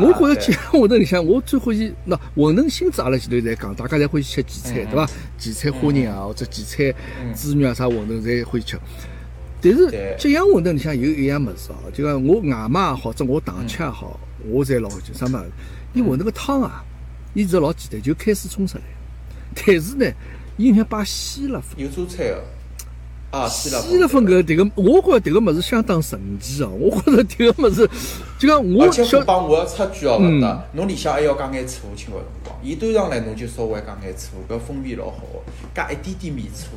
我觉着吉祥馄饨里向，我最欢喜那馄饨性质，阿拉前头在讲，大家侪欢喜吃荠菜，对伐？荠菜花仁啊，或者荠菜猪肉啊，啥馄饨侪欢喜吃。但是吉祥馄饨里向有一样物事哦，就讲我外卖也好，者我堂吃也好，我侪老欢喜啥嘛？伊馄饨个汤啊，伊是老简单，就开水冲出来。但是呢，伊像把稀了
分。有做菜个。啊，稀了
稀了分搿迭个，我觉着迭个物事相当神奇哦。我觉着迭个物事，就讲我。
而且帮我要插句哦，勿得，侬里向还要加眼醋，吃个辰光，伊端上来侬就稍微加眼醋，搿风味老好，加一点点米醋。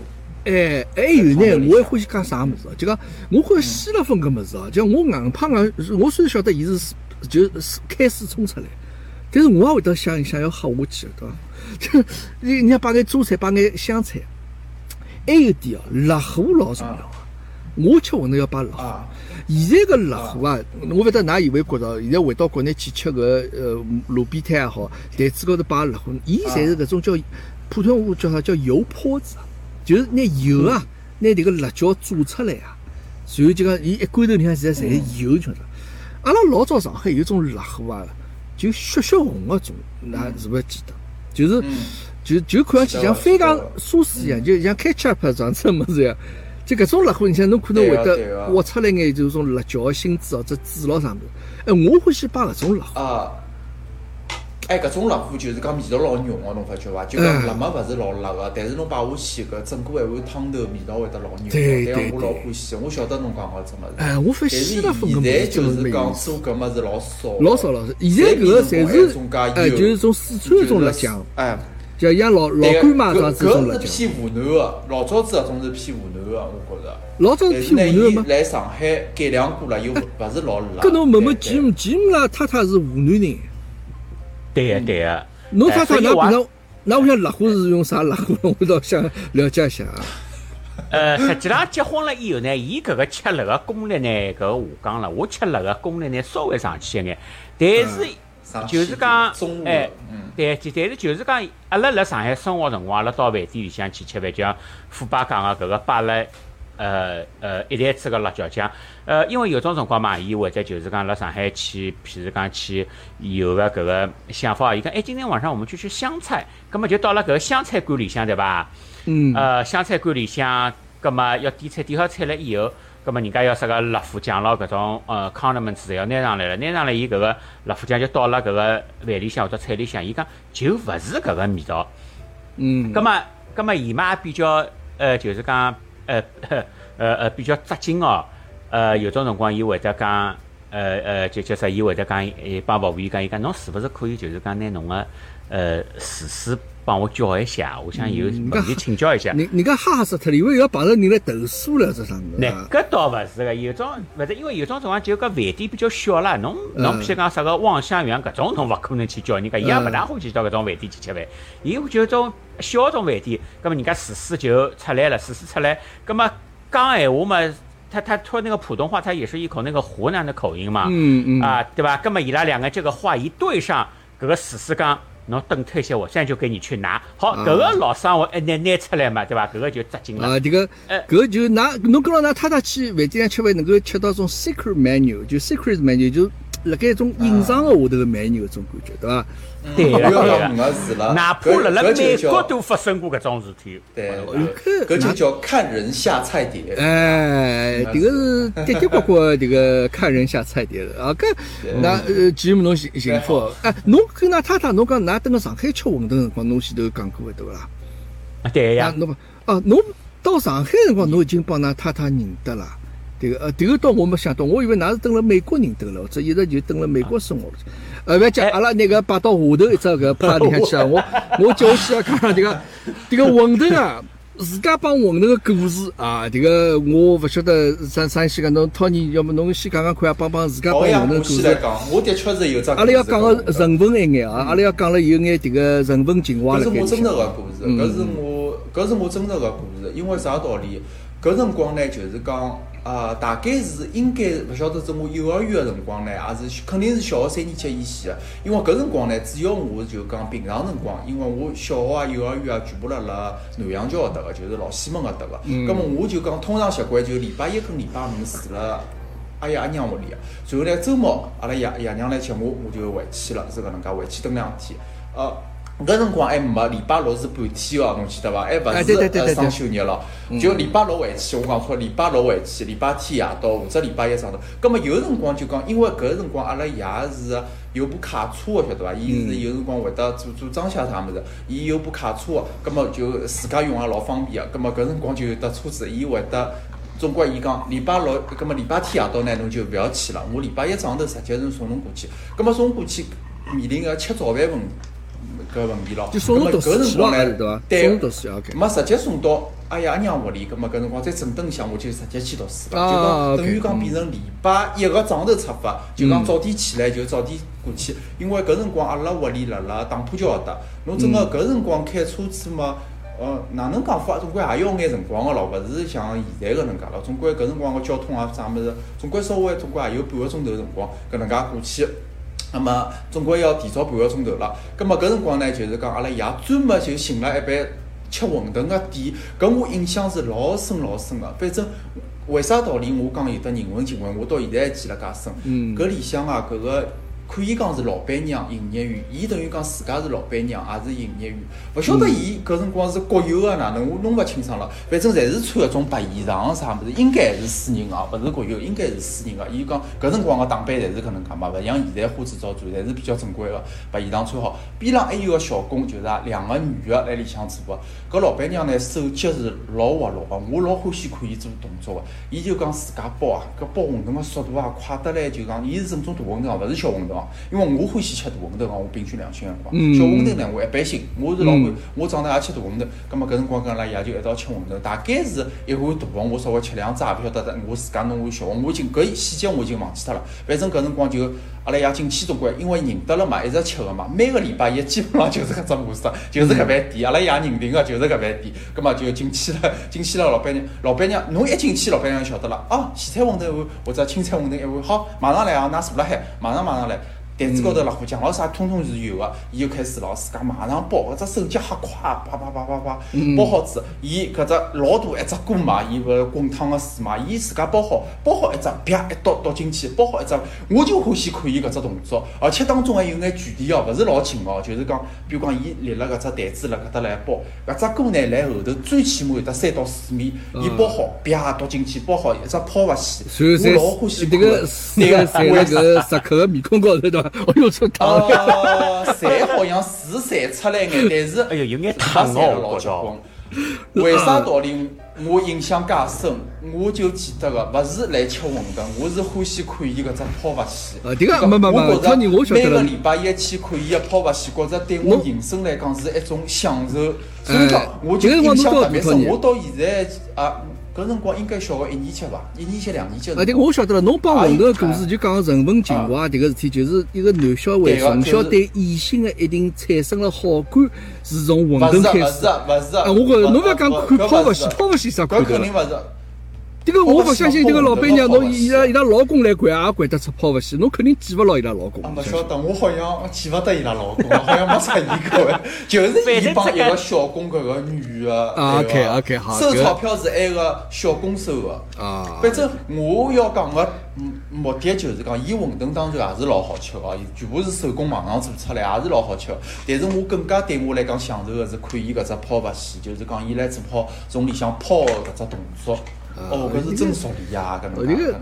哎，还有呢，我还欢喜加啥物事哦就讲我觉着稀了分搿物事哦，就我硬胖硬，我虽然晓得伊是就是开水冲出来。但是我也会得想一想要喝下去，对伐？就你你要摆眼榨菜，摆眼香菜，还有点哦，辣糊老重要。我吃馄饨要摆辣糊。现在个辣糊啊，我勿得㑚以为觉着，现在回到国内去吃个呃路边摊也好，台子高头摆辣糊，伊侪是搿种叫普通话叫啥叫油泼子。就是拿油啊，拿迭个辣椒做出来啊，然后就讲伊一罐头里向现在侪是油，晓得。阿拉老早上海有种辣货啊，就血血红个种，㑚是勿是记得？就是就就看上去像番茄沙司一样，就像 ketchup 这样子样。就搿种辣货，你像侬可能会得挖出来眼，就是种辣椒芯子哦，这籽咯啥物事。哎，我欢喜摆搿种辣货。
啊，哎，搿种辣货就是讲味道老浓个，侬发觉伐？就讲辣么勿是老辣个，但是侬摆下去搿整个一碗汤头味道会得老浓。
对对对。
我老欢喜，我晓得侬讲个种物事。
哎，我发现
现
在
就是讲做搿物事老少。
老少老少，现在搿个侪是哎，就是种四川种辣酱。
哎。
就像老老干妈这样子种辣
酱。搿是偏湖南个，老早子搿种是偏湖南个，我觉着。
老早偏湖南吗？
来上海改良过了，又勿是老辣。
搿侬问问吉姆，吉姆拉太太是湖南人。
对个对个。
侬太太那平常，那我想辣货是用啥辣货？我倒想了解一下啊。
呃，实际上结婚了以后呢，伊搿个吃辣个功力呢，搿个下降了。我吃辣个功力呢，稍微上去一眼，但是。就是讲，哎，对，但是就是讲，阿拉辣上海生活辰光，阿拉到饭店里向去吃饭，就像富爸讲个搿个摆了，呃呃，一台子个辣椒酱，呃，因为有种辰光嘛，伊或者就是讲辣上海去，譬如讲去有个搿个想法，伊讲，哎，今天晚上我们去吃湘菜，葛末就到了搿个湘菜馆里向，对伐？
嗯。
呃，湘菜馆里向，葛末要点菜，点好菜了以后。葛么人家要啥个辣糊酱咯，搿种呃 condiments 侪要拿上来了，拿上来伊搿个辣糊酱就倒辣搿个饭里向或者菜里向，伊讲就勿是搿个味道。
嗯。
葛么葛么伊嘛比较呃就是讲呃 呃呃比较扎劲哦。呃有种辰光伊会得讲呃呃就叫啥？伊会得讲伊帮服务员讲，伊讲侬是勿是可以就是讲拿侬个呃厨师。帮我教一下，我想有问题请教一下。
你你讲哈哈死脱了，以为要碰着人来投诉了，这上面。
那搿倒勿是个，有种勿是因为有种辰光就搿饭店比较小了，侬侬譬如讲啥个望湘园搿种，侬勿可能去叫人家，伊也勿大欢喜到搿种饭店去吃饭。伊就种小种饭店，葛末人家厨师就出来了，厨师出来，葛末讲闲话嘛，他他说那个普通话，他也是一口那个湖南的口音嘛，
嗯嗯，
啊对吧？葛末伊拉两个这个话一对上，搿个厨师讲。侬等退些，我现在就给你去拿。好，搿个老生活一拿拿出来嘛，对伐？搿个就扎劲了。
啊，这个，搿就拿侬跟牢㑚太太去饭店吃饭，能够吃到种 secret menu，就 secret menu 就辣盖一种隐藏个下头个 menu 种感觉，对伐？
对个，
对个，
哪怕辣辣美国都发生过搿种事体。
对，搿就叫看人下菜碟。
哎，迭个是的的确确迭个看人下菜碟的啊。搿那呃，吉姆侬幸幸福。哎，侬跟㑚太太，侬讲㑚蹲辣上海吃馄饨辰光，侬前头讲过对勿啦？
啊，对呀。
侬哦，侬到上海辰光，侬已经帮㑚太太认得了。迭个呃，迭个倒我没想到，我以为㑚是蹲辣美国认得了，或者一直就蹲辣美国生活了。呃，勿要讲，阿拉那个摆到下头一只个趴里向去啊！我我叫下去啊，讲这个这个馄饨啊，自家帮馄饨个故事啊，这个我勿晓得啥啥西个，侬托尼，要么侬先讲讲看啊，帮帮自家帮馄饨故事。
我的确是有只。
阿拉要讲个成分一眼啊，阿拉要讲了有眼迭个成分情怀
了。搿是我真实个故事，搿是我搿是我真实个故事，因为啥道理？搿辰光呢，就是讲。啊，大概是应该勿晓得，是我幼儿园个辰光呢，也是肯定是小学三年级以前个。因为搿辰光呢，主要我就讲平常辰光，因为我小学啊、幼儿园啊，全部辣辣南洋桥搭个，就是老西门搿搭个。嗯。葛末我就讲，通常习惯就礼拜一跟礼拜五住辣阿爷阿娘屋里个。然后呢，周末阿拉爷爷娘来接我，我就回去了，是搿能介回去蹲两天。呃。搿辰光还没礼拜六是半天哦，侬记得伐？还勿是呃双休日咯，就礼拜六回去。我讲错，礼拜六回去，礼拜天夜到或者礼拜一上头。葛末有辰光就讲，因为搿辰光阿拉爷是有部卡车个，晓得伐？伊是有辰光会得做做装修啥物事，伊有部卡车个，葛末就自家用也老方便个。葛末搿辰光就有得车子，伊会得，总归伊讲礼拜六，葛末礼拜天夜到呢，侬就勿要去了。我礼拜一早头直接是送侬过去。葛末送过去面临个吃早饭问题。搿问题咯，
咁么搿辰光呢，对。伐？
对，没直接送到阿爷阿娘屋里，咁么搿辰光再整顿一下，我就直接去读书了，就讲等于讲变成礼拜一个早头出发，就讲早点起来就早点过去，因为搿辰光阿拉屋里辣辣打浦桥搭，侬真个搿辰光开车子嘛，呃，哪能讲法？总归也要眼辰光个咯，勿是像现在搿能介咯，总归搿辰光个交通啊啥物事，总归稍微总归也有半个钟头辰光，搿能介过去。那么总归要提早半个钟头了。那么搿辰光呢，就是讲阿拉爷专门就寻了一爿吃馄饨个店，搿我印象是老深老深个。反正为啥道理我讲有的人文情怀，我到现在还记了介深。
嗯，
搿里向啊，搿个。可以讲是老板娘营业员，伊等于讲自家是老板娘，也是营业员。勿晓得伊搿辰光是国有个哪能，我弄勿清爽了。反正侪是穿搿种白衣裳啥物事，应该是私人个，勿是国有，应该是私人个。伊讲搿辰光个打扮侪是搿能介嘛，勿像现在花枝招展，侪是比较正规个白衣裳穿好。边浪还有个小工，就是啊两个女个辣里向做个。搿老板娘呢手脚是老滑落个，我老欢喜看伊做动作个。伊就讲自家包啊，搿包馄饨个速度啊快得来，就讲伊是正宗大馄饨，勿是小馄饨。因为我欢喜吃大馄饨啊，我平均两千块。小馄饨呢，我一般性。我是老欢，我长大也吃大馄饨。葛末搿辰光跟阿拉爷就一道吃馄饨，大概是一碗大馄，我稍微吃两只，也勿晓得我自家弄碗小馄，我已经搿细节我已经忘记脱了。反正搿辰光就阿拉爷进去总归，因为认得了嘛，一直吃个嘛。每个礼拜一基本上就是搿只模式，就是搿饭店。阿拉爷认定个就是搿饭店。葛末就进去了，进去了老板娘，老板娘侬一进去，老板娘就晓得了。哦，咸菜馄饨一碗或者青菜馄饨一碗，好，马上来啊，㑚坐辣海，马上马上来。台子高头辣火酱咾啥，通通是有个，伊就开始咯，自家马上包，搿只手脚还快，啪啪啪啪啪，包好子，伊搿只老大一只锅嘛，伊勿是滚烫个水嘛，伊自家包好，包好一只，啪一倒倒进去，包好一只，我就欢喜看伊搿只动作，而且当中还有眼距离哦，勿是老近哦，就是讲，比如讲伊立辣搿只台子辣搿搭来包，搿只锅呢辣后头最起码有得三到四米，伊包好，啪倒进去，包好一只抛物线，我老欢喜看，
迭个那个在那个食客个面孔高头对伐？哦哟，出汤
了！菜好像是散出来眼，但是
哎哟，有眼烫哦，
老结棍。为啥道理？我印象介深，我就记得个，勿是来吃馄饨，我是欢喜看伊搿只抛物线。
呃，迭个没没没，
我
觉着
每个礼拜一去看伊个抛物线，觉着对我人生来讲是一种享受。所以讲，我就印象特别深。我到现在啊。搿辰光应该小学一年级伐？一年级、两年级。
啊，迭个我晓得了。侬帮馄饨的故事就讲个人文情怀，迭个事体就是一个男小孩从小对异性的一定产生了好感，是从馄饨开始。勿
是，勿是。啊，
我觉着侬勿要讲看抛物线，抛物线啥看
头？搿肯定勿是。
这个我不相信，这个老板娘侬伊拉伊拉老公来管也管得出泡不戏，侬肯定记勿牢伊拉老公。
勿晓得，我好像记勿得伊拉老公，好像没出现过。就是伊帮一个小工搿个女的。
啊，OK OK 好。
收钞票是埃个小工收的。
啊。
反正我要讲个目的就是讲，伊馄饨当然也是老好吃个，全部是手工网上做出来，也是老好吃。但是我更加对我来讲享受个是看伊搿只泡勿死，就是讲伊来做泡从里向泡搿只动作。哦，搿是真熟练呀！搿能介，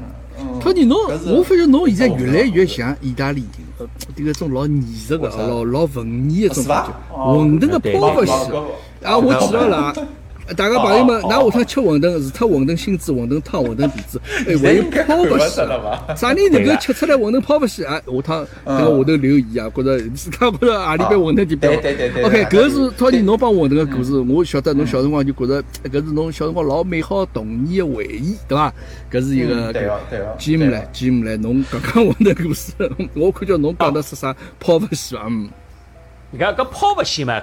托尼侬，我发觉侬现在越来越像意大利人，迭个种老艺术个、老老文艺个种感觉。馄饨个泡勿西，啊，我记牢了。大家朋友们，㑚下趟吃馄饨，除脱馄饨心子、馄饨汤、馄饨皮子，哎，还有泡勿西。啥人能够吃出来馄饨泡勿西啊？下趟迭个下头留言啊，觉着自家觉着何里边馄饨店比
较
好。OK，搿是托尼侬帮馄饨个故事，我晓得侬小辰光就觉着搿是侬小辰光老美好童年个回忆，对伐？搿是一个。
对哦，对哦。
吉姆来，吉姆来，侬讲讲馄饨故事，我看叫侬讲的是啥泡勿西啊？嗯。
你看搿泡勿西嘛？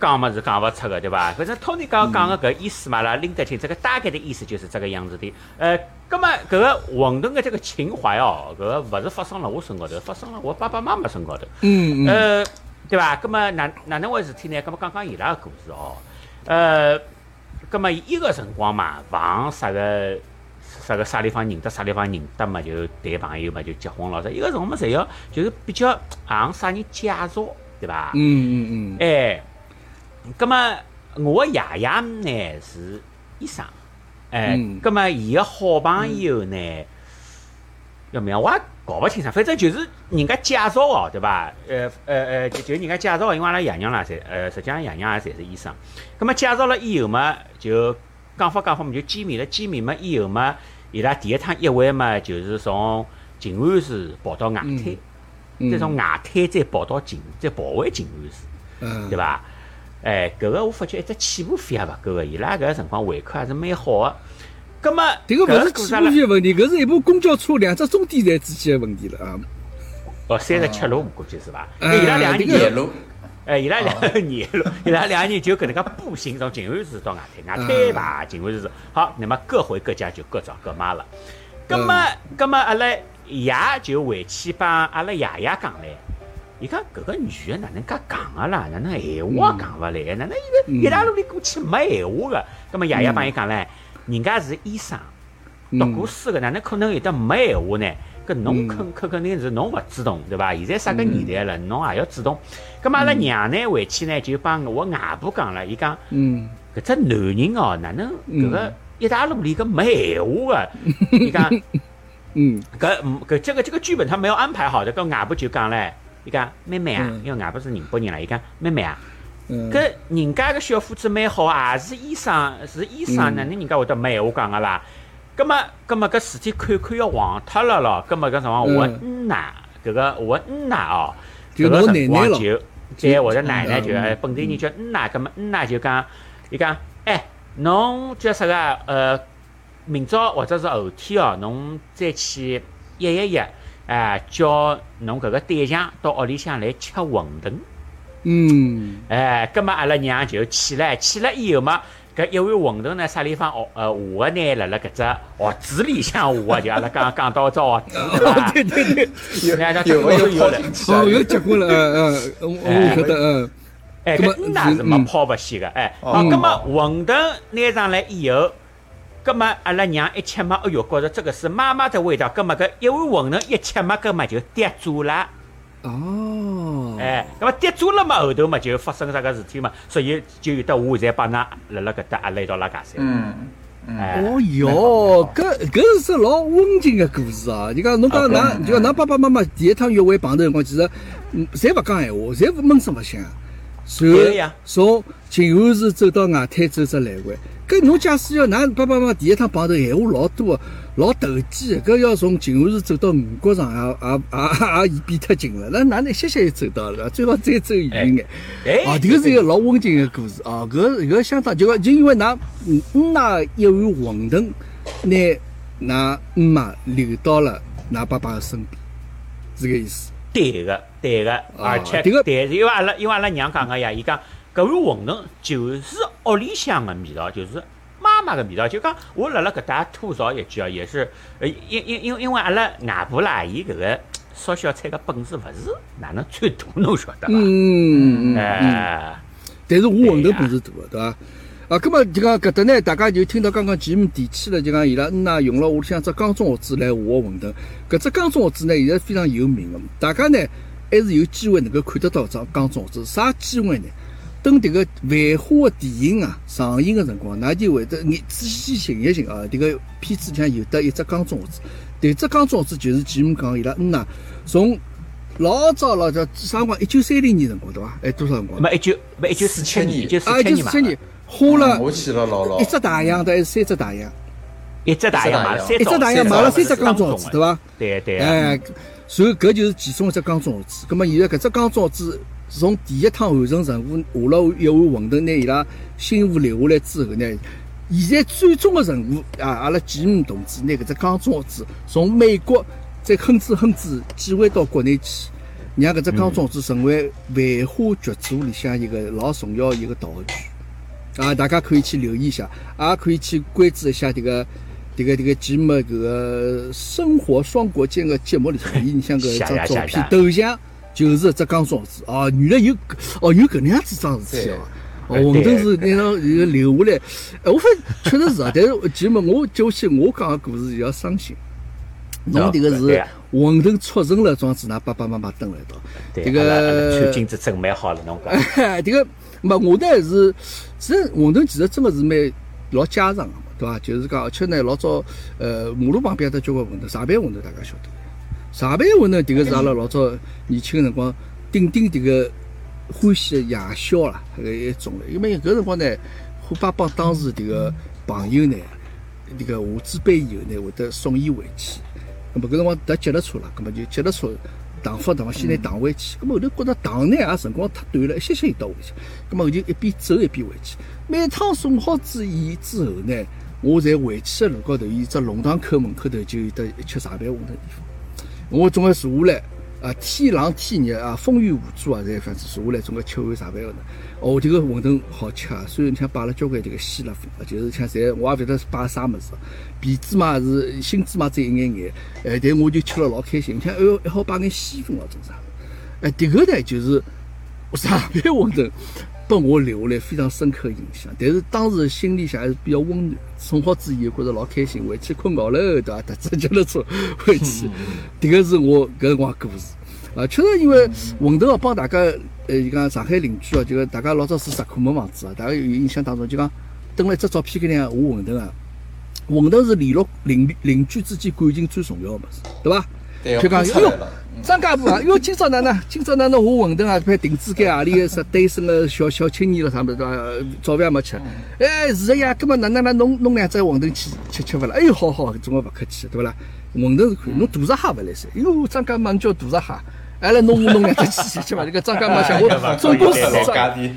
讲嘛是讲勿出个，对伐？反正托尼刚刚讲个搿意思嘛，拉拎得清。这个大概的意思就是这个样子的。呃，葛么搿个混沌的这个情怀哦，搿个勿是发生了我身高头，发生了我爸爸妈妈身高头。
嗯嗯。
呃，对伐？葛么哪哪能回事体呢？葛么讲讲伊拉个故事哦。呃，葛么伊个辰光嘛，往啥个啥个啥地方认得啥地方认得嘛，就谈朋友嘛，就结婚了。伊个辰光嘛，侪要就是比较行啥人介绍，对伐？
嗯嗯嗯。
哎。咁么，我爷爷呢是医生，哎，咁么伊个好朋友呢，要么我也搞勿清爽，反正就是人家介绍哦，对伐？呃呃呃，就就人家介绍，因为阿拉爷娘啦，侪呃，实际上爷娘也侪是医生。咁么介绍了以后嘛，就讲法讲法嘛，就见面了。见面嘛以后嘛，伊拉第一趟约会嘛，就是从静安寺跑到外滩，再从外滩再跑到静，再跑回静安寺，对伐？哎，搿个我发觉一只起步费也勿够个，伊拉搿个辰光胃口还是蛮好个。葛末
迭个勿是起步费问题，搿是一部公交车两只终点站之间个问题了啊。
哦，三十七路估计是伐？伊拉两个人，
路，
哎，伊拉两个人路，伊拉两个人就搿能介步行从静安寺到外滩，外滩吧，静安寺。好，那么各回各家就各找各妈了。葛末，葛末阿拉爷就回去帮阿拉爷爷讲唻。伊讲搿个女的哪能介讲个啦？哪能闲话也讲勿来？哪能一个一大路里过去没闲话个？葛末爷爷帮伊讲唻，人家是医生，读过书个，哪能可能有得没闲话呢？搿侬肯肯肯定是侬勿主动，对伐？现在啥个年代了，侬也要主动。葛末阿拉娘呢回去呢就帮我外婆讲了，伊讲，嗯搿只男人哦，哪能搿个一大路里搿没闲话个？伊讲，嗯，搿搿这个这个剧本他没有安排好的，搿外婆就讲唻。伊讲妹妹啊，因为外婆是宁波人啦。伊讲妹妹啊，搿人家个小伙子蛮好啊，是医生，是医生，哪能人家会得没闲话讲个啦？葛末葛末搿事体看看要黄脱了咯。葛末搿辰光我嗯呐，搿个我嗯呐哦，搿个辰光就对我的奶奶就本地人叫嗯呐，葛末嗯呐就讲，伊讲哎，侬叫啥个？呃，明朝或者是后天哦，侬再去约一约。哎，叫侬搿个对象到屋里向来吃馄饨。
嗯。
哎，葛末阿拉娘就去了，去了以后嘛，搿一碗馄饨呢，啥地方哦呃画个呢？辣辣搿只盒子里向画个，就阿拉刚刚到只盒子，对伐？
对对对。
有
有
有有了。
哦，有结过了，嗯嗯，我晓得，嗯。
哎，搿那是没抛勿死个，哎。好，葛末馄饨拿上来以后。葛末阿拉娘一吃嘛，哎哟，觉着这个是妈妈的味道。葛末搿一碗馄饨一吃嘛，葛末就跌住了。
哦。
哎，葛末跌住了嘛，后头嘛就发生啥个事体嘛，所以就有得我现在帮㑚辣辣搿搭阿拉一道拉家噻。
嗯。
哦哟，搿搿是只老温情个故事啊！就讲侬讲㑚，就讲㑚爸爸妈妈第一趟约会碰头辰光，其实嗯，侪勿讲闲话，侪闷声勿响。
对
呀。从静安寺走到外滩走只来回。搿侬假使要㑚爸爸妈妈第一趟碰头，闲话老多个，老投机个，搿要从静安寺走到五角场，也也也也也变太近了。那哪能一歇歇就走到了？最好再走远眼。啊，迭个是一个老温情的故事啊！搿搿相当就，就因为㑚嗯㑚一碗馄饨，拿㑚姆妈留到了㑚爸爸的身边，是搿意思。
对个，对个，而且迭个，对，因为阿拉因为阿拉娘讲个呀，伊讲。搿碗馄饨就是屋里向的味道，就是妈妈的味道。就讲我辣辣搿搭吐槽一句啊，也是，呃，因因因因为阿拉外婆啦，伊搿个烧小菜个本事勿是哪能最大，侬晓得伐？
嗯
嗯嗯，
但是我馄饨本事大个，对伐？啊，葛末就讲搿搭呢，大家就听到刚刚前面提起了，就讲伊拉嗯呐用了屋里向只钢中盒子来画馄饨。搿只钢中盒子呢，现在非常有名个，大家呢还是有机会能够看得到只钢中盒子。啥机会呢？等迭个《繁花》的电影啊上映个辰光，㑚就会得你仔细寻一寻啊，迭个片子里向有得一只钢钟子，迭只钢钟子就是前面讲伊拉嗯呐，从老早老早啥辰光？一九三零年辰光对伐？还，多少辰光？
没一九没一九四七年，一九四
七年花了，
我记了老老
一只大洋的还是三只大洋？
一只大洋买三，一
只大洋买了三只钢钟子对伐？
对对。
哎，所以搿就是其中一只钢钟子。葛末现在搿只钢钟子。从第一趟完成任务下了一碗馄饨，拿伊拉媳妇留下来之后呢，现在最终的任务啊，阿拉吉姆同志拿搿只钢中盒子从美国再哼哧哼哧寄回到国内去，让搿只钢中盒子成为繁花剧组里向一个老重要一个道具啊！大家可以去留意一下，也可以去关注一下这个这个这个吉姆搿个生活双国间的节目里头，你像搿一 张照片头像。就是只钢桩子哦，原来有哦有搿能样子桩事体哦，哦馄饨是那种有留下来，哎，我发现确实是啊，但是其实嘛，我接下去我讲个故事要伤心，侬迭个是馄饨促成了庄子，㑚爸爸妈妈蹲辣一道，
迭个穿金子真蛮好了，侬讲，
迭个嘛，我呢是，其实馄饨其实真个是蛮老家常个嘛，对伐？就是讲，而且呢，老早呃马路旁边搭交关馄饨，上班馄饨大家晓得。上班馄饨，迭个是阿拉老早年轻个辰光顶顶迭个欢喜个夜宵啦，迭个一种了。因为搿辰光呢，虎爸帮当时迭个朋友呢，迭个下子班以后呢，会得送伊回去。咁么搿辰光搭脚踏车啦，咁么就脚踏车荡发打发，先来荡回去。咁么后头觉着荡呢也辰光太短了，一歇歇又到回去。咁么我就一边走一边回去。每趟送好之伊之后呢，我在回去个路高头，伊只龙塘口门口头就有得吃上班馄饨地方。我总归坐下来，啊，天冷天热啊，风雨无阻啊，侪反正坐下来，总归吃碗茶饭个呢。哦，这个馄饨好吃啊，虽然像摆了交关这个稀辣粉，就是像侪我也勿晓得是摆啥物事，皮芝麻是新芝麻只一眼眼，哎，但我就吃了老开心。你看，哎哟，还好摆眼稀粉哦，真是。哎，迭个呢就是上海馄饨，拨我留下来非常深刻印象。但是当时心里向还是比较温暖，送好之后觉着老开心，回去困觉了，对伐？特子叫了车回去，迭个是我搿辰光故事。啊，确实因为馄饨哦，帮大家呃，就讲上海邻居哦，就讲大家老早是石库门房子啊，大家有印象当中就讲登了一只照片给你画馄饨啊。馄饨是联络邻邻居之间感情最重要个物事，对伐？就讲哟，张家婆啊，哟，今朝哪能？今朝哪能我馄饨啊？派定制给何里是单身的小小青年了啥物事对伐？早饭也没吃，哎，是的呀，搿么哪能哪弄弄两只馄饨去吃吃勿啦？哎哟，好好，总归勿客气，对勿啦？馄饨是可以，侬大闸蟹勿来塞？哟，张家妈叫大闸蟹。哎，来弄弄两只去去嘛！这个张家嘛，像我总共四十，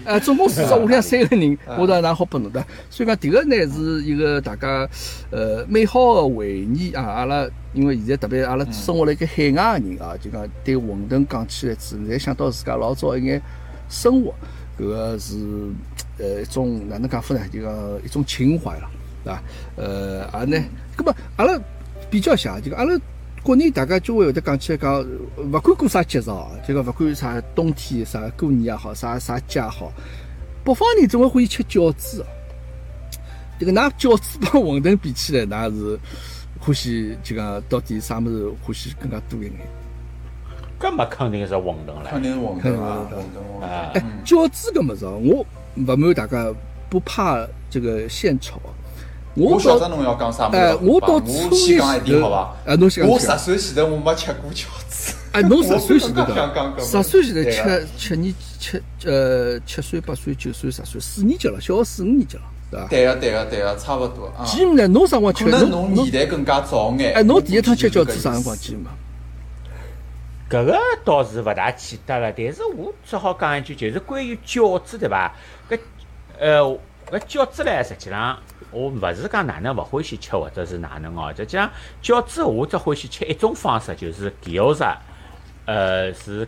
哎，总共四十，我俩三个人，我倒哪好拨侬的。所以讲，这个呢是一个大家呃美好的回忆啊！阿拉因为现在特别阿拉生活辣盖海外的人啊，就讲对馄饨讲起来自然，想到自家老早一眼生活，搿个是呃一种哪能讲法呢？就讲一种情怀了，对伐？呃，啊呢，搿么阿拉比较下，就讲阿拉。国内大家就会有得讲起来讲，勿管过啥节日哦，这个勿管啥冬天啥过年也好，啥啥节也好，北方人总归欢喜吃饺子。这个拿饺子帮馄饨比起来，那是欢喜就讲到底啥物事欢喜更加多一眼？
搿么肯定是馄饨了，
肯定是馄饨啊，馄饨啊。
哎，饺子搿物事哦，我勿瞒大家，不怕这个献丑。
我晓得侬要讲啥物事，我先讲一点好伐？
哎，侬先讲。
我十岁前头我没吃过饺子。
哎，侬十岁前头的，十岁前头吃七年七呃七岁八岁九岁十岁四年级了，小学四五年级了，对伐？
对个对个对个，差勿多。
记呢？侬啥辰光吃？
可能侬年代更加早眼。
哎，侬第一趟吃饺子啥辰光记嘛？
搿个倒是勿大记得了，但是我只好讲一句，就是关于饺子对伐？搿呃搿饺子唻，实际上。我勿是讲哪能勿欢喜吃，或者是哪能哦，就讲饺子，我只欢喜吃一种方式，就是油炸，呃，是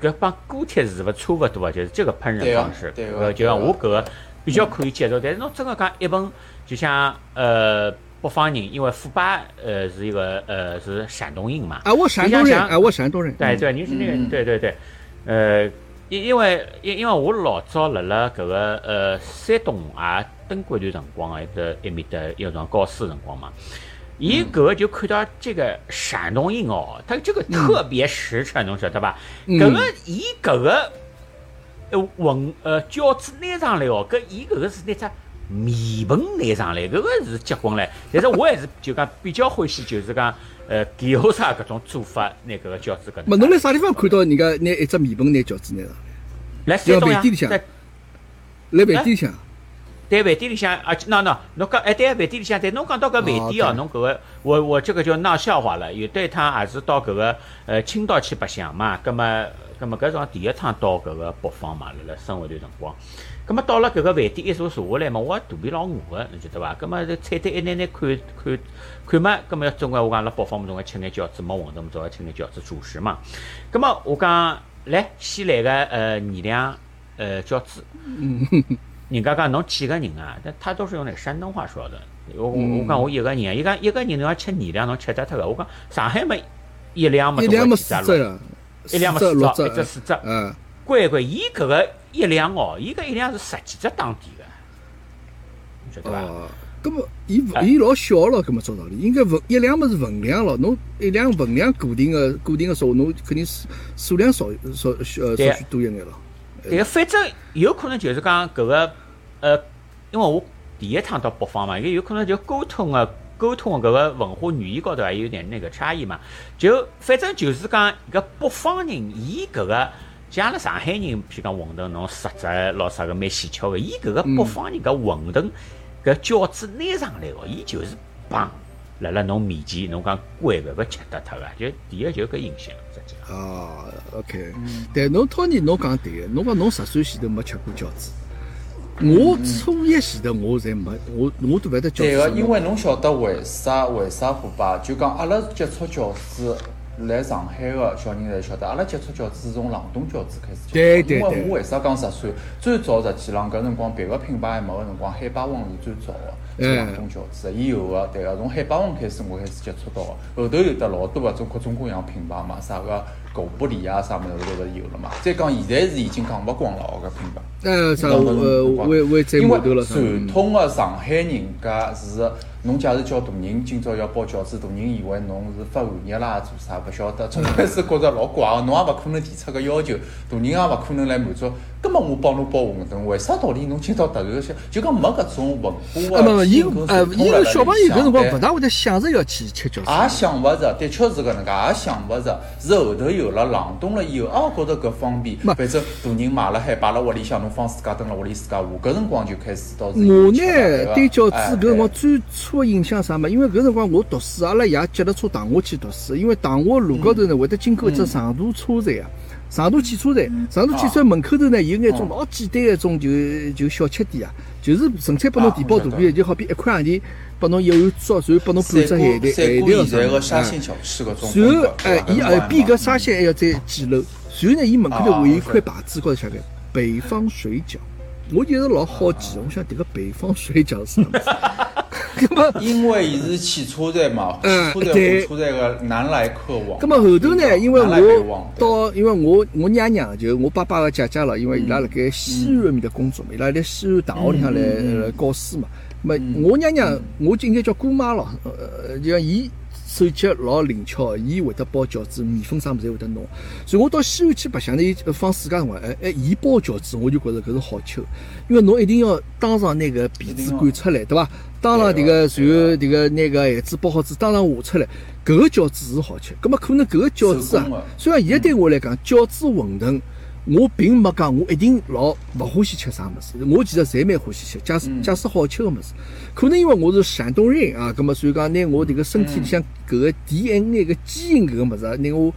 搿帮锅贴是勿差勿多啊，就是这个烹饪方式。呃，就像我搿个比较可以接受，但是侬真个讲一盆，就像呃北方人，因为虎爸呃是一个呃是山东人嘛。
啊，我山东人，啊，我山东人。
对对，你是那个，对对对，呃。因因为因因为我老早辣辣搿个呃山东也蹲过一段辰光个，在埃面搭要上高四辰光嘛，伊搿个就看到这个山东人哦，他这个特别实诚，侬晓得伐？搿个伊搿个呃文呃饺子拿上来哦，搿伊搿个是拿只面盆拿上来，搿个是结棍唻。但是我还是就讲比较欢喜，就是讲呃有啥搿种做法拿搿个饺子搿。
么侬辣啥地方看到人家拿一只面盆拿饺子拿上？
来山东呀，
在来饭店里向，
在饭店里向啊，那那侬讲哎，对饭店里向，对侬讲到搿饭店哦，侬搿个我我这个就闹笑话了。有的一趟也是到搿个呃青岛去白相嘛，葛么葛么搿种第一趟到搿个北方嘛，辣辣生活段辰光，葛么到了搿个饭店一坐坐下来嘛，我肚皮老饿个，侬晓得伐？葛么这菜单一眼眼看看看嘛，葛么总归我讲辣北方嘛，总归吃眼饺子，没馄饨嘛，总归吃眼饺子主食嘛。葛么我讲。来，先来个呃二两呃饺子。人家讲侬几个人啊？但他都是用那山东话说的。我我讲我一个人，伊讲一个人侬要吃二两，侬吃得脱个。我讲上海没一两么？
一两么四只？
一两么四只，一只四只。
嗯。
乖乖，伊搿个一两哦，伊搿一两是十几只当地个，晓得伐？
搿么，伊伊老小了，搿么照道理，应该分一两么是分量咯，侬一两分量固定个固定个数，侬肯定是数量少少呃少许多一眼了。
对，反正有可能就是讲搿个呃，因为我第一趟到北方嘛，也有可能就沟通个沟通个搿个文化语言高头还有点那个差异嘛。就反正就是讲搿北方人，伊搿个像阿拉上海人，譬如讲馄饨，侬实在老啥个蛮稀巧个，伊搿个北方人搿馄饨。搿饺子拿上来哦，伊就是棒，辣辣侬面前，侬讲乖搿个吃得脱个，就第一就搿印象，
哦，OK。但侬托尼侬讲对个，侬讲侬十岁前头没吃过饺子，我初一前头我侪没，我我都勿晓得饺子。
对个，因为侬晓得为啥？为啥不吧？就讲阿拉接触饺子，来上海个小人侪晓得，阿拉接触饺子是从冷冻饺子开始
接触。因
为我为啥讲十岁？最早实际浪搿辰光别个品牌还没个辰光，海霸王是最早个。冷冻饺子，伊有个对个，从海霸王开始，我开始接触到个，后头有得老多个种各种各样品牌嘛，啥个狗不理啊，啥物事都是有了嘛。再讲现在是已经讲勿光了哦，搿品牌。
呃，啥呃，为为在
因为传统的上海人家是。侬假如叫大人今朝要包饺子，大人以为侬是发寒热啦，做啥勿晓得，从开始觉着老怪个，侬也勿可能提出个要求，大人也勿可能来满足。根本我帮侬包馄饨，为啥道理侬今朝突然想，就讲没搿种文化个
伊呃，因为小朋友搿辰光勿大会得想着要去吃饺子，
也想勿着，的确是搿能介，也想勿着，是后头有了冷冻了以后，哦，觉着搿方便，反正大人买了海摆辣屋里向，侬放自家蹲辣屋里自家下，搿辰光就开始到是。
我呢对饺子搿辰光最初个印象啥嘛？因为搿辰光我读书，阿拉爷脚踏车带我去读书，因为唐华路高头呢会得经过一只长途车站啊。上渡汽车站，长途汽车站门口头呢有眼种老简单个种就就小吃店啊，就是纯粹拨侬填饱肚皮，就好比一块洋钿拨侬一碗粥，然后拨侬半只海带海带
个啥。
然后哎，伊后边搿沙县还要再几楼，然后呢，伊门口头会有一块牌子高头写个北方水饺，我就是老好奇，我想迭个北方水饺是什么？
因为伊是汽车站嘛，汽车站火车站个南来客往。
咁么后头呢？因为我到，因为我我娘娘就我爸爸个姐姐了，因为伊拉辣盖西安面搭工作嘛，伊拉辣西安大学里向来教书嘛。么我娘娘，我就应该叫姑妈了，呃，就像伊。手脚老灵巧，伊会得包饺子，面粉啥物事侪会得弄。所以我到西安去白相呢，伊放暑假辰光，哎哎，伊包饺子，我就觉着搿是好吃。因为侬一定要当场拿搿皮子擀出来，对伐？当场迭个，然后迭个拿搿馅子包好子，当场下出来，搿个饺子是好吃。葛末可能搿个饺子啊，虽然现在对我来讲，饺子馄饨。我并没讲，我一定老勿欢喜吃啥物事。我其实侪蛮欢喜吃，假使假使好吃个物事，可能因为我是山东人啊，葛末所以讲拿我迭个身体里向搿个 DNA 个基因搿个物事，拿我。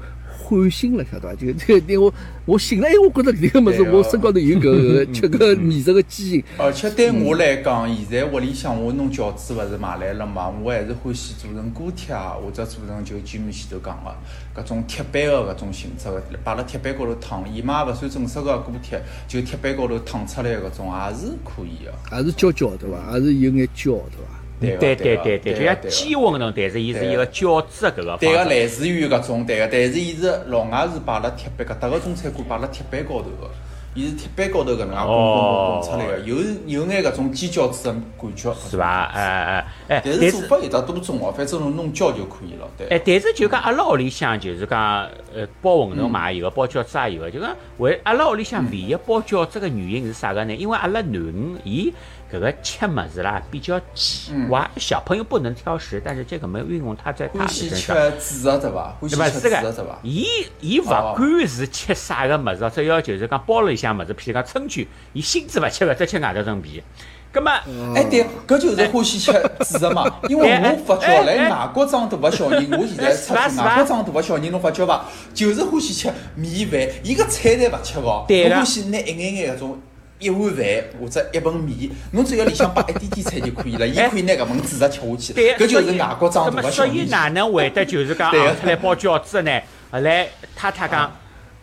换新了，晓得伐？就 这个，我我醒了，哎，我觉着迭个物事，我身高头有搿个 吃个美食个基因。
而且对我来讲，现在屋里向我弄饺子勿是买来了嘛，我还是欢喜做成锅贴啊，或者做成就前面前头讲个搿种铁板个搿种形式个，摆辣铁板高头烫，伊嘛勿算正式个锅贴，就铁板高头烫出来搿种也是可以个，
还是焦焦对伐？还是有眼焦对伐？
对对对对，就像鸡馄饨，但是伊是一个饺子搿个。
对个，类似于搿种，对个，但是伊是老外是摆辣铁板，搿搭个中餐馆摆辣铁板高头个，伊是铁板高头搿能介滚滚滚出来个，有有眼搿种煎饺子个感觉，
是伐？哎哎哎，
但是做法有得多种哦，反正侬弄焦就可以了，对。
哎，但是就讲阿拉屋里向就是讲，呃，包馄饨嘛有个，包饺子也有个，就讲为阿拉屋里向唯一包饺子个原因是啥个呢？因为阿拉囡恩伊。搿个吃物事啦比较奇怪，小朋友不能挑食，但是这个没有运用他在他身上。
欢喜吃主食对伐？欢喜吃主食对伐？
伊伊勿管是吃啥个物事，只要就是讲包里向么子，譬如讲春卷，伊心子勿吃个，只吃外头层皮。葛么，
哎对，搿就是欢喜吃主食嘛。因为我发觉来外国长大个小人，我现在出去外国长大个小人，侬发觉伐？就是欢喜吃米饭，伊个菜侪勿吃哦，欢喜拿一眼眼搿种。一碗饭或者一盆面，侬只要里向摆一点点菜就可以了，伊可以拿搿份主食吃下去。搿就是外国长大的小
所以哪能会得就是讲出来包饺子呢？后来太太讲，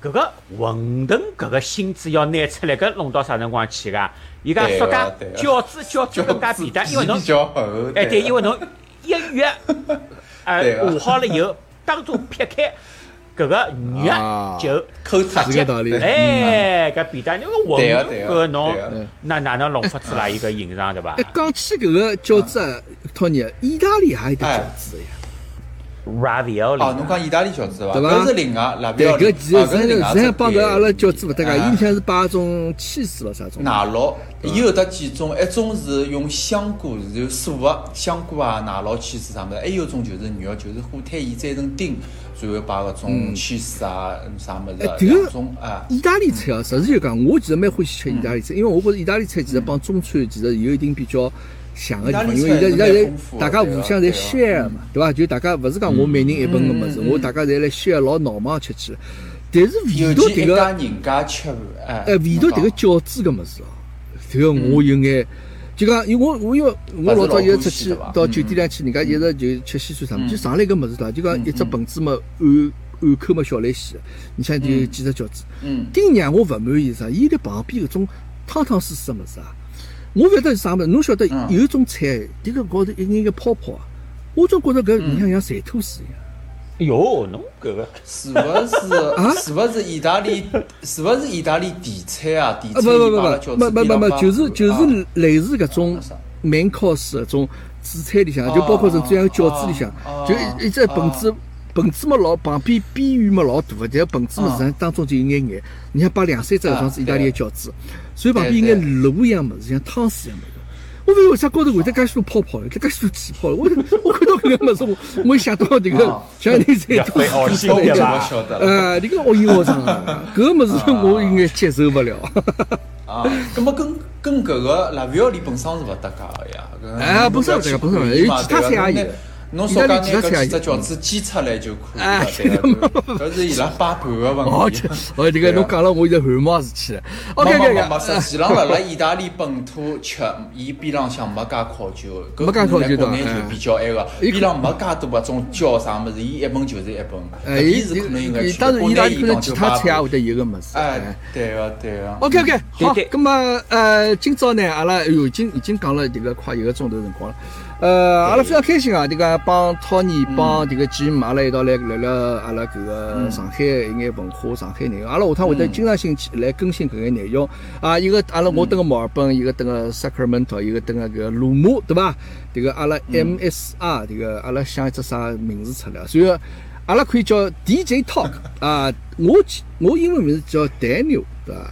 搿个馄饨搿个芯子要拿出来，搿弄到啥辰光去个？伊讲说讲饺子饺子更加便当，因为侬哎对，因为侬一月 呃和好了以后，当中撇开。搿个肉就
口直
接，
哎，搿便当那个馄饨，搿侬那哪能弄法出来？一个形状对伐？
讲起搿个饺子啊，托尼，意大利还有得饺子呀。
ravioli
哦，侬讲意大利饺子伐？搿是另外，对，
搿其实实际上帮搿阿拉饺子勿搭界，伊里向是摆种起司咯啥种。
奶酪，伊有得几种，一种是用香菇，就素个香菇啊，奶酪起司啥物事，还有种就是肉，就是火腿伊摘成丁。最后摆个种起司啊，啥物事两种啊。
意大利菜啊，实事求讲，我其实蛮欢喜吃意大利菜，因为我觉着意大利菜其实帮中餐其实有一定比较像个地方，因为现在现在大家互相在 share 嘛，对伐？就大家勿是讲我每人一份个物事，我大家侪来 share 老闹忙吃起来。但是唯独迭个，
人家吃
哎，味道迭个饺子个物事哦，迭个我有眼。就讲，因为我我因为我老早一直出去到酒店里去，人家一直就吃西餐啥么，就上来个物事对伐？就讲一只盆子嘛，按碗口嘛小来洗个，你像就几只饺子。
嗯。
顶让我勿满意啥？伊辣旁边搿种汤汤水水个物事啊，我勿晓得是啥物事。侬晓得有一种菜，迭个高头一眼眼泡泡啊，我总觉着搿你像像馋吐水一样。
哎哟，侬搿个
是勿是啊？是勿是意大利？是勿是意大利地菜啊？地菜
不不不不不不不，就是就是类似搿种面烤式搿种主菜里向，就包括是这样饺子里向，就一只盆子，盆子嘛老旁边边缘嘛老大个，但盆子嘛实际上当中就有眼眼。你像摆两三只搿种是意大利的饺子，所以旁边有眼卤一样物事，像汤水一样物事。我为啥高头会得介许多泡泡呢？介许多气泡？我 我看到搿个物事，我我一想到迭个像你在
做奥心对
伐？
呃，迭个恶言恶状啊，搿个物事我应该接受勿了。
啊，葛么跟跟搿个辣料理本身是勿搭界个呀？
哎，本身勿搭界，本身有其他菜也有。
侬少讲几个几只饺子煎出来就可以了，搿是伊拉摆盘个问题。
哦，这个侬讲了，我现在汗毛竖起来。
没没没没，实际上辣辣意大利本土吃，伊边浪向没介考究，
没加烤酒
国内就比较埃个，边浪没介多搿种椒啥物事，伊一盆就是一盆。
哎，伊是可能应该去。当然，意大利可能其他菜也会得有个物事。
哎，对个对个。
OK OK，好，咁么呃，今朝呢，阿拉哎哟，已经已经讲了这个快一个钟头辰光了。呃，阿拉非常开心啊！这个帮 Tony 帮这个 Jim 阿拉一道来聊聊阿拉搿个上海一眼文化、上海内容。阿拉下趟会得经常性去来更新搿眼内容啊。一个阿拉我登个墨尔本，一个登个 Sacramento，一个登个搿个鲁姆，对伐？这个阿拉 MSR，这个阿拉想一只啥名字出来？所以阿拉可以叫 DJ Talk 啊。我我英文名字叫 Daniel，对伐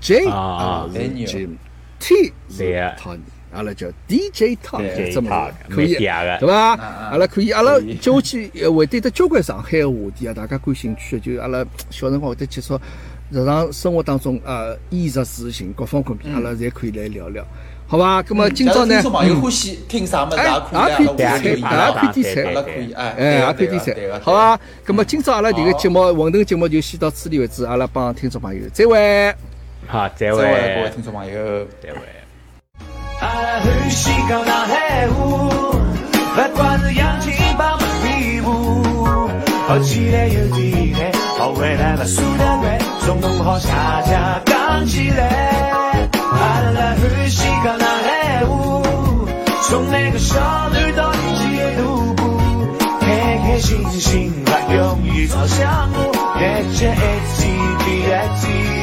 ？J 啊，Daniel，T 是 Tony。阿拉叫 DJ Talk，这么可以，对吧？阿拉可以，阿拉接下去会对得交关上海个话题啊，大家感兴趣的，就阿拉小辰光会得接触日常生活当中啊，衣食住行各方各面，阿拉侪可以来聊聊，好吧？那么今朝呢？
听众朋友欢喜听啥么子
也可以点菜，也可以点菜，
阿可以，哎，
也可以点菜，好吧？那么今朝阿拉这个节目混沌节目就先到此地为止，阿拉帮听众朋友再会，
好，再会，
各位听众朋友，
再会。
阿拉欢喜搞那黑舞，不管是洋气包、不迷糊，好起来有甜嘞，好回来不输单位，总能好恰恰讲起来。阿拉欢喜搞那黑舞，从那个少女到现在的舞步，开开心心把友谊照相簿，一起一起一起。